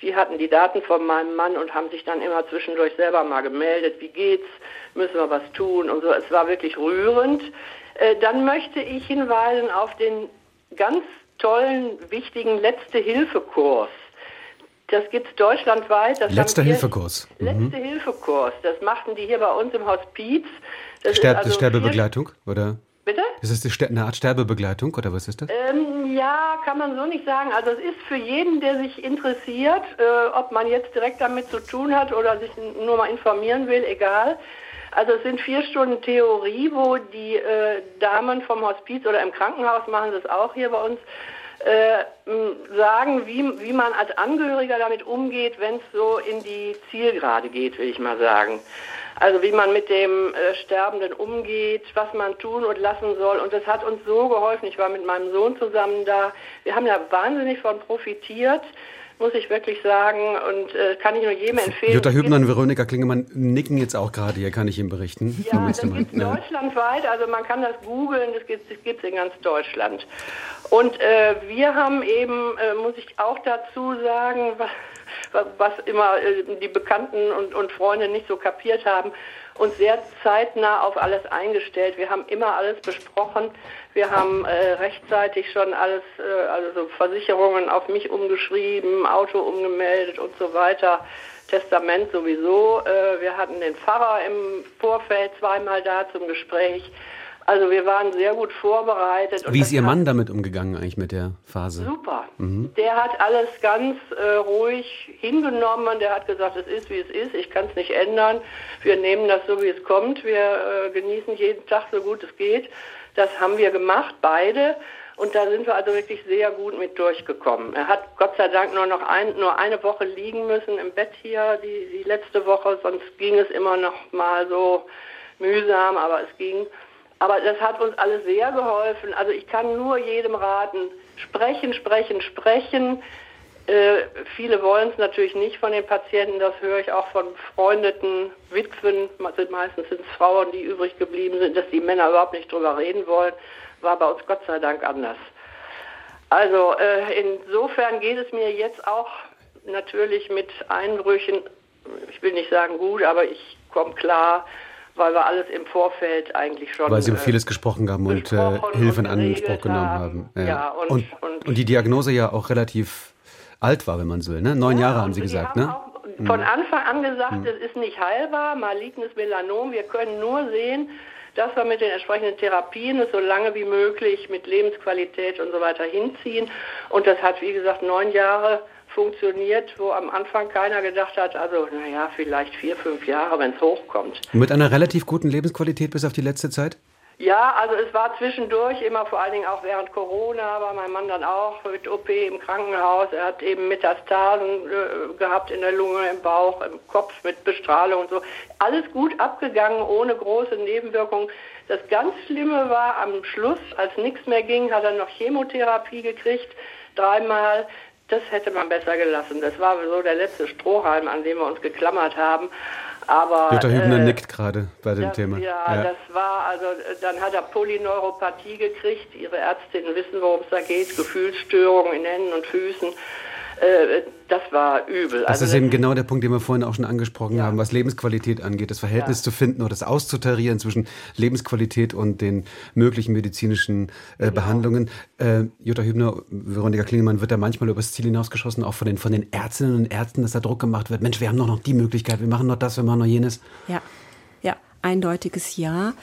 Die hatten die Daten von meinem Mann und haben sich dann immer zwischendurch selber mal gemeldet. Wie geht's? Müssen wir was tun? Und so. Es war wirklich rührend. Äh, dann möchte ich hinweisen auf den ganz tollen, wichtigen Letzte-Hilfe-Kurs. Das gibt es deutschlandweit. Das Letzter Hilfekurs. Mhm. Letzte Hilfekurs. Das machten die hier bei uns im Hospiz. Das Sterb also Sterbebegleitung, oder? Bitte? Ist das eine Art Sterbebegleitung oder was ist das? Ähm, ja, kann man so nicht sagen. Also es ist für jeden, der sich interessiert, äh, ob man jetzt direkt damit zu tun hat oder sich nur mal informieren will, egal. Also es sind vier Stunden Theorie, wo die äh, Damen vom Hospiz oder im Krankenhaus machen das auch hier bei uns, äh, sagen, wie, wie man als Angehöriger damit umgeht, wenn es so in die Zielgerade geht, will ich mal sagen. Also wie man mit dem äh, Sterbenden umgeht, was man tun und lassen soll. Und das hat uns so geholfen. Ich war mit meinem Sohn zusammen da. Wir haben ja wahnsinnig von profitiert muss ich wirklich sagen. Und äh, kann ich nur jedem empfehlen. Jutta Hübner und Veronika Klingemann nicken jetzt auch gerade hier, kann ich Ihnen berichten. Ja, das gibt es ja. deutschlandweit. Also man kann das googeln, das gibt es in ganz Deutschland. Und äh, wir haben eben, äh, muss ich auch dazu sagen, was, was immer äh, die Bekannten und, und Freunde nicht so kapiert haben, uns sehr zeitnah auf alles eingestellt. Wir haben immer alles besprochen. Wir haben äh, rechtzeitig schon alles, äh, also Versicherungen auf mich umgeschrieben, Auto umgemeldet und so weiter. Testament sowieso. Äh, wir hatten den Pfarrer im Vorfeld zweimal da zum Gespräch. Also wir waren sehr gut vorbereitet. Wie ist Ihr Mann damit umgegangen eigentlich mit der Phase? Super. Mhm. Der hat alles ganz äh, ruhig hingenommen. Der hat gesagt, es ist, wie es ist. Ich kann es nicht ändern. Wir nehmen das so, wie es kommt. Wir äh, genießen jeden Tag so gut es geht. Das haben wir gemacht, beide. Und da sind wir also wirklich sehr gut mit durchgekommen. Er hat Gott sei Dank nur noch ein, nur eine Woche liegen müssen im Bett hier, die, die letzte Woche. Sonst ging es immer noch mal so mühsam, aber es ging. Aber das hat uns alles sehr geholfen. Also ich kann nur jedem raten, sprechen, sprechen, sprechen. Äh, viele wollen es natürlich nicht von den Patienten, das höre ich auch von befreundeten Witwen, sind meistens sind es Frauen, die übrig geblieben sind, dass die Männer überhaupt nicht drüber reden wollen, war bei uns Gott sei Dank anders. Also äh, insofern geht es mir jetzt auch natürlich mit Einbrüchen, ich will nicht sagen gut, aber ich komme klar, weil wir alles im Vorfeld eigentlich schon. Weil Sie um äh, vieles gesprochen haben und äh, Hilfe in Anspruch genommen haben. Ja, ja und, und, und, und, die Diagnose ja auch relativ alt war, wenn man so will. Ne? Neun ja, Jahre haben Sie gesagt, haben ne? Von mhm. Anfang an gesagt, mhm. es ist nicht heilbar, malignes Melanom. Wir können nur sehen, dass wir mit den entsprechenden Therapien es so lange wie möglich mit Lebensqualität und so weiter hinziehen. Und das hat, wie gesagt, neun Jahre funktioniert, wo am Anfang keiner gedacht hat, also naja, vielleicht vier, fünf Jahre, wenn es hochkommt. Mit einer relativ guten Lebensqualität bis auf die letzte Zeit? Ja, also es war zwischendurch immer vor allen Dingen auch während Corona, war mein Mann dann auch mit OP im Krankenhaus. Er hat eben Metastasen äh, gehabt in der Lunge, im Bauch, im Kopf mit Bestrahlung und so. Alles gut abgegangen, ohne große Nebenwirkungen. Das ganz Schlimme war am Schluss, als nichts mehr ging, hat er noch Chemotherapie gekriegt, dreimal das hätte man besser gelassen. Das war so der letzte Strohhalm, an dem wir uns geklammert haben. Aber, Jutta Hübner äh, nickt gerade bei dem das, Thema. Ja, ja, das war, also dann hat er Polyneuropathie gekriegt. Ihre Ärztinnen wissen, worum es da geht. Gefühlsstörungen in Händen und Füßen. Äh, das war übel. Das also ist eben genau der Punkt, den wir vorhin auch schon angesprochen ja. haben, was Lebensqualität angeht, das Verhältnis ja. zu finden oder das auszutarieren zwischen Lebensqualität und den möglichen medizinischen äh, genau. Behandlungen. Äh, Jutta Hübner, Veronika Klingemann wird da manchmal übers Ziel hinausgeschossen, auch von den, von den Ärztinnen und Ärzten, dass da Druck gemacht wird. Mensch, wir haben doch noch die Möglichkeit, wir machen noch das, wir machen noch jenes. Ja, ja, eindeutiges Ja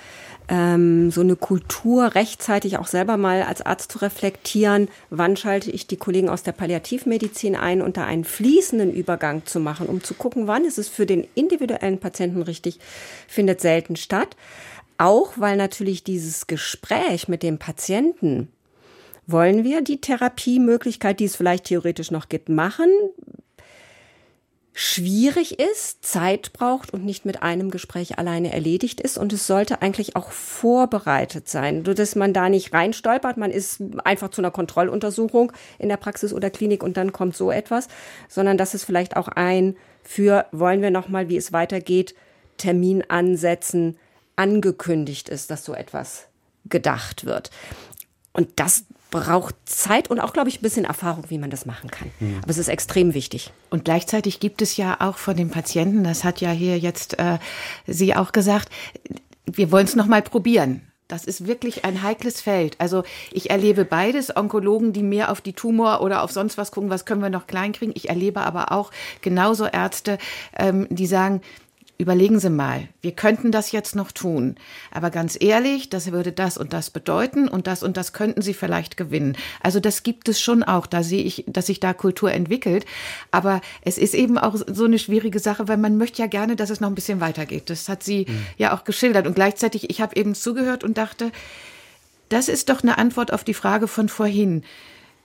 ähm, so eine Kultur rechtzeitig auch selber mal als Arzt zu reflektieren, wann schalte ich die Kollegen aus der Palliativmedizin ein da einen fließenden Übergang zu machen, um zu gucken, wann ist es für den individuellen Patienten richtig, findet selten statt. Auch weil natürlich dieses Gespräch mit dem Patienten wollen wir die Therapiemöglichkeit, die es vielleicht theoretisch noch gibt, machen? Schwierig ist, Zeit braucht und nicht mit einem Gespräch alleine erledigt ist. Und es sollte eigentlich auch vorbereitet sein, dass man da nicht reinstolpert. Man ist einfach zu einer Kontrolluntersuchung in der Praxis oder Klinik und dann kommt so etwas, sondern dass es vielleicht auch ein für wollen wir nochmal, wie es weitergeht, Termin ansetzen, angekündigt ist, dass so etwas gedacht wird. Und das braucht Zeit und auch, glaube ich, ein bisschen Erfahrung, wie man das machen kann. Mhm. Aber es ist extrem wichtig. Und gleichzeitig gibt es ja auch von den Patienten, das hat ja hier jetzt äh, Sie auch gesagt, wir wollen es nochmal probieren. Das ist wirklich ein heikles Feld. Also ich erlebe beides, Onkologen, die mehr auf die Tumor oder auf sonst was gucken, was können wir noch klein kriegen. Ich erlebe aber auch genauso Ärzte, ähm, die sagen, überlegen Sie mal, wir könnten das jetzt noch tun, aber ganz ehrlich, das würde das und das bedeuten und das und das könnten Sie vielleicht gewinnen. Also das gibt es schon auch, da sehe ich, dass sich da Kultur entwickelt, aber es ist eben auch so eine schwierige Sache, weil man möchte ja gerne, dass es noch ein bisschen weitergeht. Das hat sie mhm. ja auch geschildert und gleichzeitig, ich habe eben zugehört und dachte, das ist doch eine Antwort auf die Frage von vorhin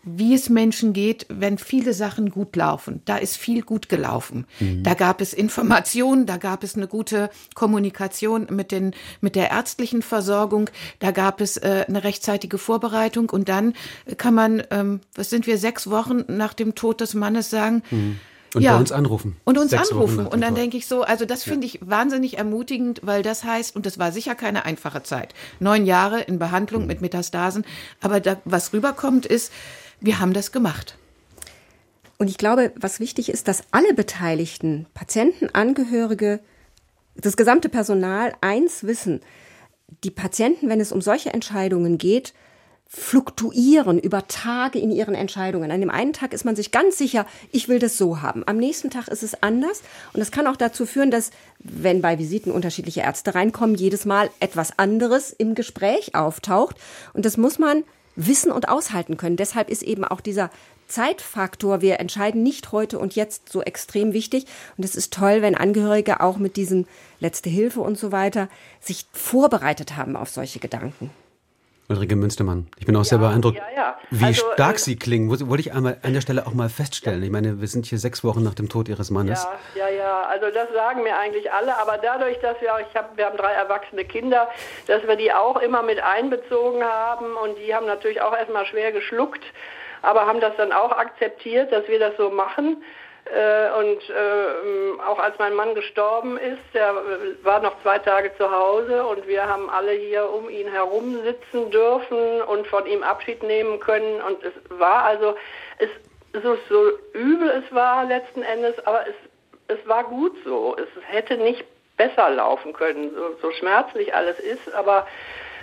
wie es Menschen geht, wenn viele Sachen gut laufen. Da ist viel gut gelaufen. Mhm. Da gab es Informationen, da gab es eine gute Kommunikation mit, den, mit der ärztlichen Versorgung, da gab es äh, eine rechtzeitige Vorbereitung und dann kann man, ähm, was sind wir, sechs Wochen nach dem Tod des Mannes sagen, mhm. Und ja. bei uns anrufen. Und uns Sechs anrufen. Und dann denke ich so, also das finde ich wahnsinnig ermutigend, weil das heißt, und das war sicher keine einfache Zeit. Neun Jahre in Behandlung mhm. mit Metastasen. Aber da, was rüberkommt, ist, wir haben das gemacht. Und ich glaube, was wichtig ist, dass alle Beteiligten, Patienten, Angehörige, das gesamte Personal eins wissen. Die Patienten, wenn es um solche Entscheidungen geht, fluktuieren über Tage in ihren Entscheidungen. An dem einen Tag ist man sich ganz sicher, ich will das so haben. Am nächsten Tag ist es anders. Und das kann auch dazu führen, dass, wenn bei Visiten unterschiedliche Ärzte reinkommen, jedes Mal etwas anderes im Gespräch auftaucht. Und das muss man wissen und aushalten können. Deshalb ist eben auch dieser Zeitfaktor, wir entscheiden nicht heute und jetzt so extrem wichtig. Und es ist toll, wenn Angehörige auch mit diesen Letzte Hilfe und so weiter sich vorbereitet haben auf solche Gedanken. Ulrike Münstermann. Ich bin auch ja, sehr beeindruckt, ja, ja. wie also, stark äh, Sie klingen. Wollte ich einmal an der Stelle auch mal feststellen. Ich meine, wir sind hier sechs Wochen nach dem Tod Ihres Mannes. Ja, ja, ja. Also das sagen mir eigentlich alle. Aber dadurch, dass wir, ich hab, wir haben drei erwachsene Kinder, dass wir die auch immer mit einbezogen haben und die haben natürlich auch erstmal schwer geschluckt, aber haben das dann auch akzeptiert, dass wir das so machen. Äh, und äh, auch als mein Mann gestorben ist, der war noch zwei Tage zu Hause und wir haben alle hier um ihn herum sitzen dürfen und von ihm Abschied nehmen können. Und es war also, es, so, so übel es war letzten Endes, aber es, es war gut so. Es hätte nicht besser laufen können, so, so schmerzlich alles ist, aber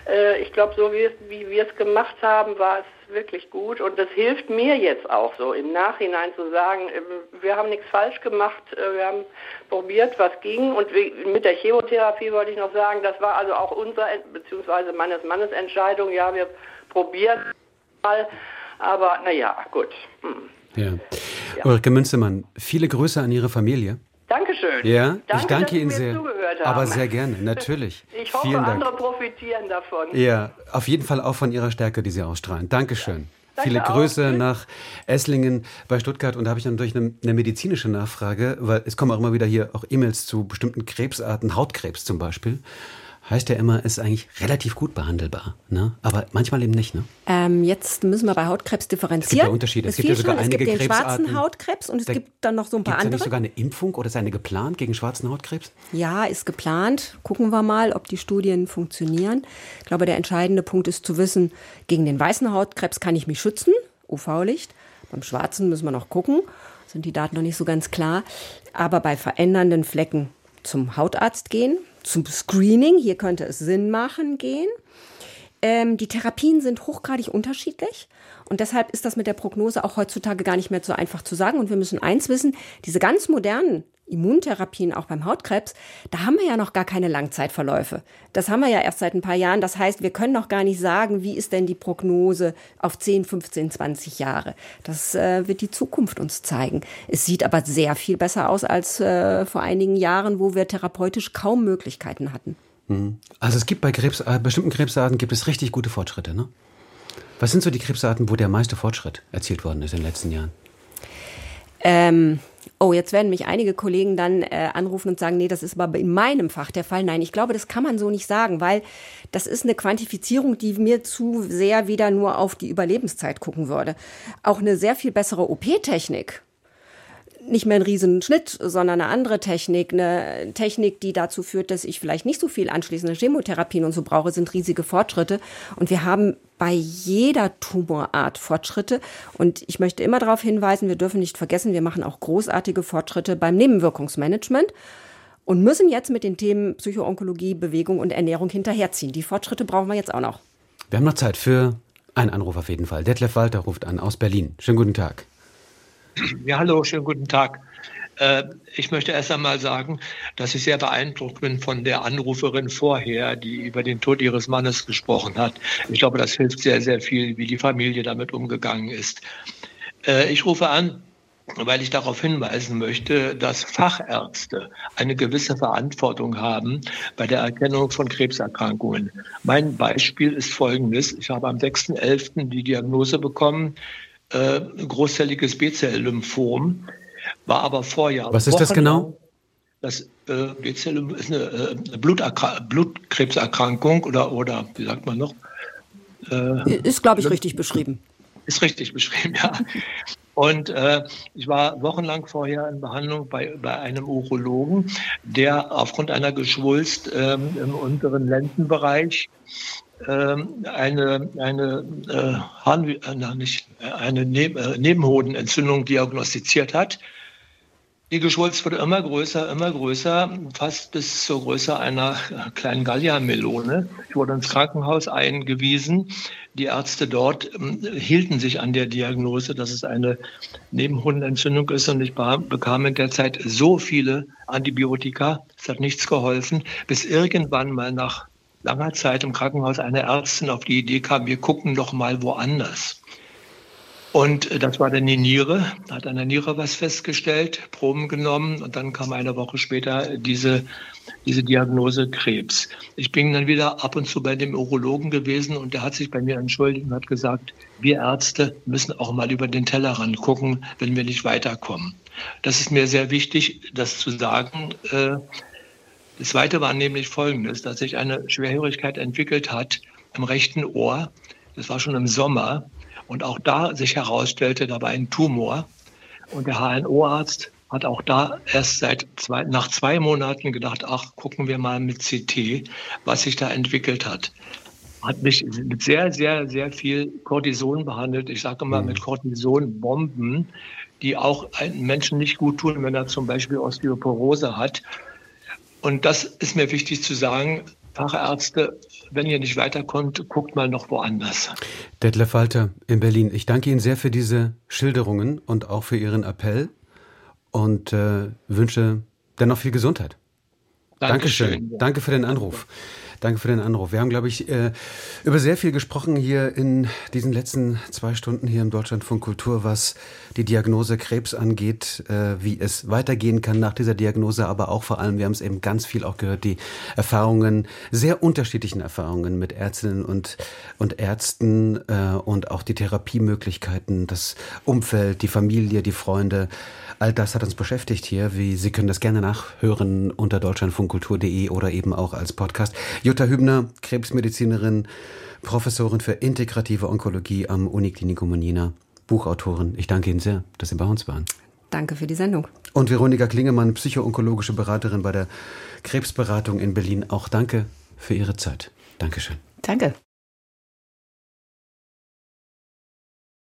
äh, ich glaube, so wie, wie wir es gemacht haben, war es wirklich gut. Und das hilft mir jetzt auch so im Nachhinein zu sagen, äh, wir haben nichts falsch gemacht, äh, wir haben probiert, was ging. Und mit der Chemotherapie wollte ich noch sagen, das war also auch unsere, beziehungsweise meines Mannes Entscheidung, ja, wir probieren mal. Aber naja, gut. Hm. Ja. ja. Ulrike Münzemann, viele Grüße an Ihre Familie. Dankeschön. Ja, danke, ich danke Ihnen sehr. Aber sehr gerne, natürlich. *laughs* Ich hoffe, Vielen andere profitieren davon. Ja, auf jeden Fall auch von Ihrer Stärke, die Sie ausstrahlen. Dankeschön. Ja. Viele Grüße auch. nach Esslingen bei Stuttgart. Und da habe ich natürlich eine, eine, medizinische Nachfrage, weil es kommen auch immer wieder hier auch E-Mails zu bestimmten Krebsarten, Hautkrebs zum Beispiel heißt ja immer, ist eigentlich relativ gut behandelbar. Ne? Aber manchmal eben nicht. Ne? Ähm, jetzt müssen wir bei Hautkrebs differenzieren. Es gibt ja Unterschiede. Es, es gibt ja sogar schon, einige es gibt den schwarzen Hautkrebs und es da gibt dann noch so ein paar andere. Ist nicht sogar eine Impfung oder ist eine geplant gegen schwarzen Hautkrebs? Ja, ist geplant. Gucken wir mal, ob die Studien funktionieren. Ich glaube, der entscheidende Punkt ist zu wissen, gegen den weißen Hautkrebs kann ich mich schützen, UV-Licht. Beim schwarzen müssen wir noch gucken. Sind die Daten noch nicht so ganz klar. Aber bei verändernden Flecken zum Hautarzt gehen, zum Screening, hier könnte es Sinn machen, gehen. Ähm, die Therapien sind hochgradig unterschiedlich und deshalb ist das mit der Prognose auch heutzutage gar nicht mehr so einfach zu sagen. Und wir müssen eins wissen, diese ganz modernen Immuntherapien auch beim Hautkrebs, da haben wir ja noch gar keine Langzeitverläufe. Das haben wir ja erst seit ein paar Jahren. Das heißt, wir können noch gar nicht sagen, wie ist denn die Prognose auf 10, 15, 20 Jahre. Das äh, wird die Zukunft uns zeigen. Es sieht aber sehr viel besser aus als äh, vor einigen Jahren, wo wir therapeutisch kaum Möglichkeiten hatten. Mhm. Also es gibt bei Krebs, äh, bestimmten Krebsarten gibt es richtig gute Fortschritte, ne? Was sind so die Krebsarten, wo der meiste Fortschritt erzielt worden ist in den letzten Jahren? Ähm, oh, jetzt werden mich einige Kollegen dann äh, anrufen und sagen, nee, das ist aber in meinem Fach der Fall. Nein, ich glaube, das kann man so nicht sagen, weil das ist eine Quantifizierung, die mir zu sehr wieder nur auf die Überlebenszeit gucken würde. Auch eine sehr viel bessere OP-Technik nicht mehr ein Riesenschnitt, sondern eine andere Technik, eine Technik, die dazu führt, dass ich vielleicht nicht so viel anschließende Chemotherapien und so brauche, sind riesige Fortschritte. Und wir haben bei jeder Tumorart Fortschritte. Und ich möchte immer darauf hinweisen, wir dürfen nicht vergessen, wir machen auch großartige Fortschritte beim Nebenwirkungsmanagement und müssen jetzt mit den Themen Psychoonkologie, Bewegung und Ernährung hinterherziehen. Die Fortschritte brauchen wir jetzt auch noch. Wir haben noch Zeit für einen Anruf auf jeden Fall. Detlef Walter ruft an aus Berlin. Schönen guten Tag. *clears throat* Ja, hallo, schönen guten Tag. Äh, ich möchte erst einmal sagen, dass ich sehr beeindruckt bin von der Anruferin vorher, die über den Tod ihres Mannes gesprochen hat. Ich glaube, das hilft sehr, sehr viel, wie die Familie damit umgegangen ist. Äh, ich rufe an, weil ich darauf hinweisen möchte, dass Fachärzte eine gewisse Verantwortung haben bei der Erkennung von Krebserkrankungen. Mein Beispiel ist folgendes. Ich habe am 6.11. die Diagnose bekommen, äh, großzelliges B-Zell-Lymphom, war aber vorher. Was ist das genau? Das äh, B-Zell ist eine, äh, Blutkrebserkrankung oder, oder wie sagt man noch? Äh, ist, glaube ich, richtig beschrieben. Ist richtig beschrieben, *laughs* ja. Und äh, ich war wochenlang vorher in Behandlung bei, bei einem Urologen, der aufgrund einer Geschwulst ähm, im unteren Lendenbereich eine, eine, äh, Harn, äh, nicht, eine Neb äh, Nebenhodenentzündung diagnostiziert hat. Die Geschwulst wurde immer größer, immer größer, fast bis zur Größe einer kleinen Galliamelone. Ich wurde ins Krankenhaus eingewiesen. Die Ärzte dort ähm, hielten sich an der Diagnose, dass es eine Nebenhodenentzündung ist. Und ich bekam in der Zeit so viele Antibiotika, es hat nichts geholfen, bis irgendwann mal nach langer Zeit im Krankenhaus eine Ärztin auf die Idee kam, wir gucken doch mal woanders. Und äh, das war dann die Niere, hat an der Niere was festgestellt, Proben genommen und dann kam eine Woche später diese, diese Diagnose Krebs. Ich bin dann wieder ab und zu bei dem Urologen gewesen und der hat sich bei mir entschuldigt und hat gesagt, wir Ärzte müssen auch mal über den Tellerrand gucken, wenn wir nicht weiterkommen. Das ist mir sehr wichtig, das zu sagen. Äh, das Zweite war nämlich Folgendes, dass sich eine Schwerhörigkeit entwickelt hat im rechten Ohr. Das war schon im Sommer. Und auch da sich herausstellte, da war ein Tumor. Und der HNO-Arzt hat auch da erst seit zwei, nach zwei Monaten gedacht, ach, gucken wir mal mit CT, was sich da entwickelt hat. Hat mich mit sehr, sehr, sehr viel Cortison behandelt. Ich sage mal mit Cortisonbomben, die auch einem Menschen nicht gut tun, wenn er zum Beispiel Osteoporose hat. Und das ist mir wichtig zu sagen. Fachärzte, wenn ihr nicht weiterkommt, guckt mal noch woanders. Detlef Walter in Berlin, ich danke Ihnen sehr für diese Schilderungen und auch für Ihren Appell und äh, wünsche dennoch viel Gesundheit. Dankeschön. Dankeschön. Danke für den Anruf. Danke für den Anruf. Wir haben, glaube ich, äh, über sehr viel gesprochen hier in diesen letzten zwei Stunden hier im Deutschlandfunk Kultur, was die Diagnose Krebs angeht, äh, wie es weitergehen kann nach dieser Diagnose, aber auch vor allem, wir haben es eben ganz viel auch gehört, die Erfahrungen, sehr unterschiedlichen Erfahrungen mit Ärztinnen und, und Ärzten äh, und auch die Therapiemöglichkeiten, das Umfeld, die Familie, die Freunde. All das hat uns beschäftigt hier. Wie, Sie können das gerne nachhören unter deutschlandfunkkultur.de oder eben auch als Podcast. Jutta Hübner, Krebsmedizinerin, Professorin für integrative Onkologie am Uniklinikum Monina, Buchautorin. Ich danke Ihnen sehr, dass Sie bei uns waren. Danke für die Sendung. Und Veronika Klingemann, psychoonkologische Beraterin bei der Krebsberatung in Berlin. Auch danke für Ihre Zeit. Dankeschön. Danke.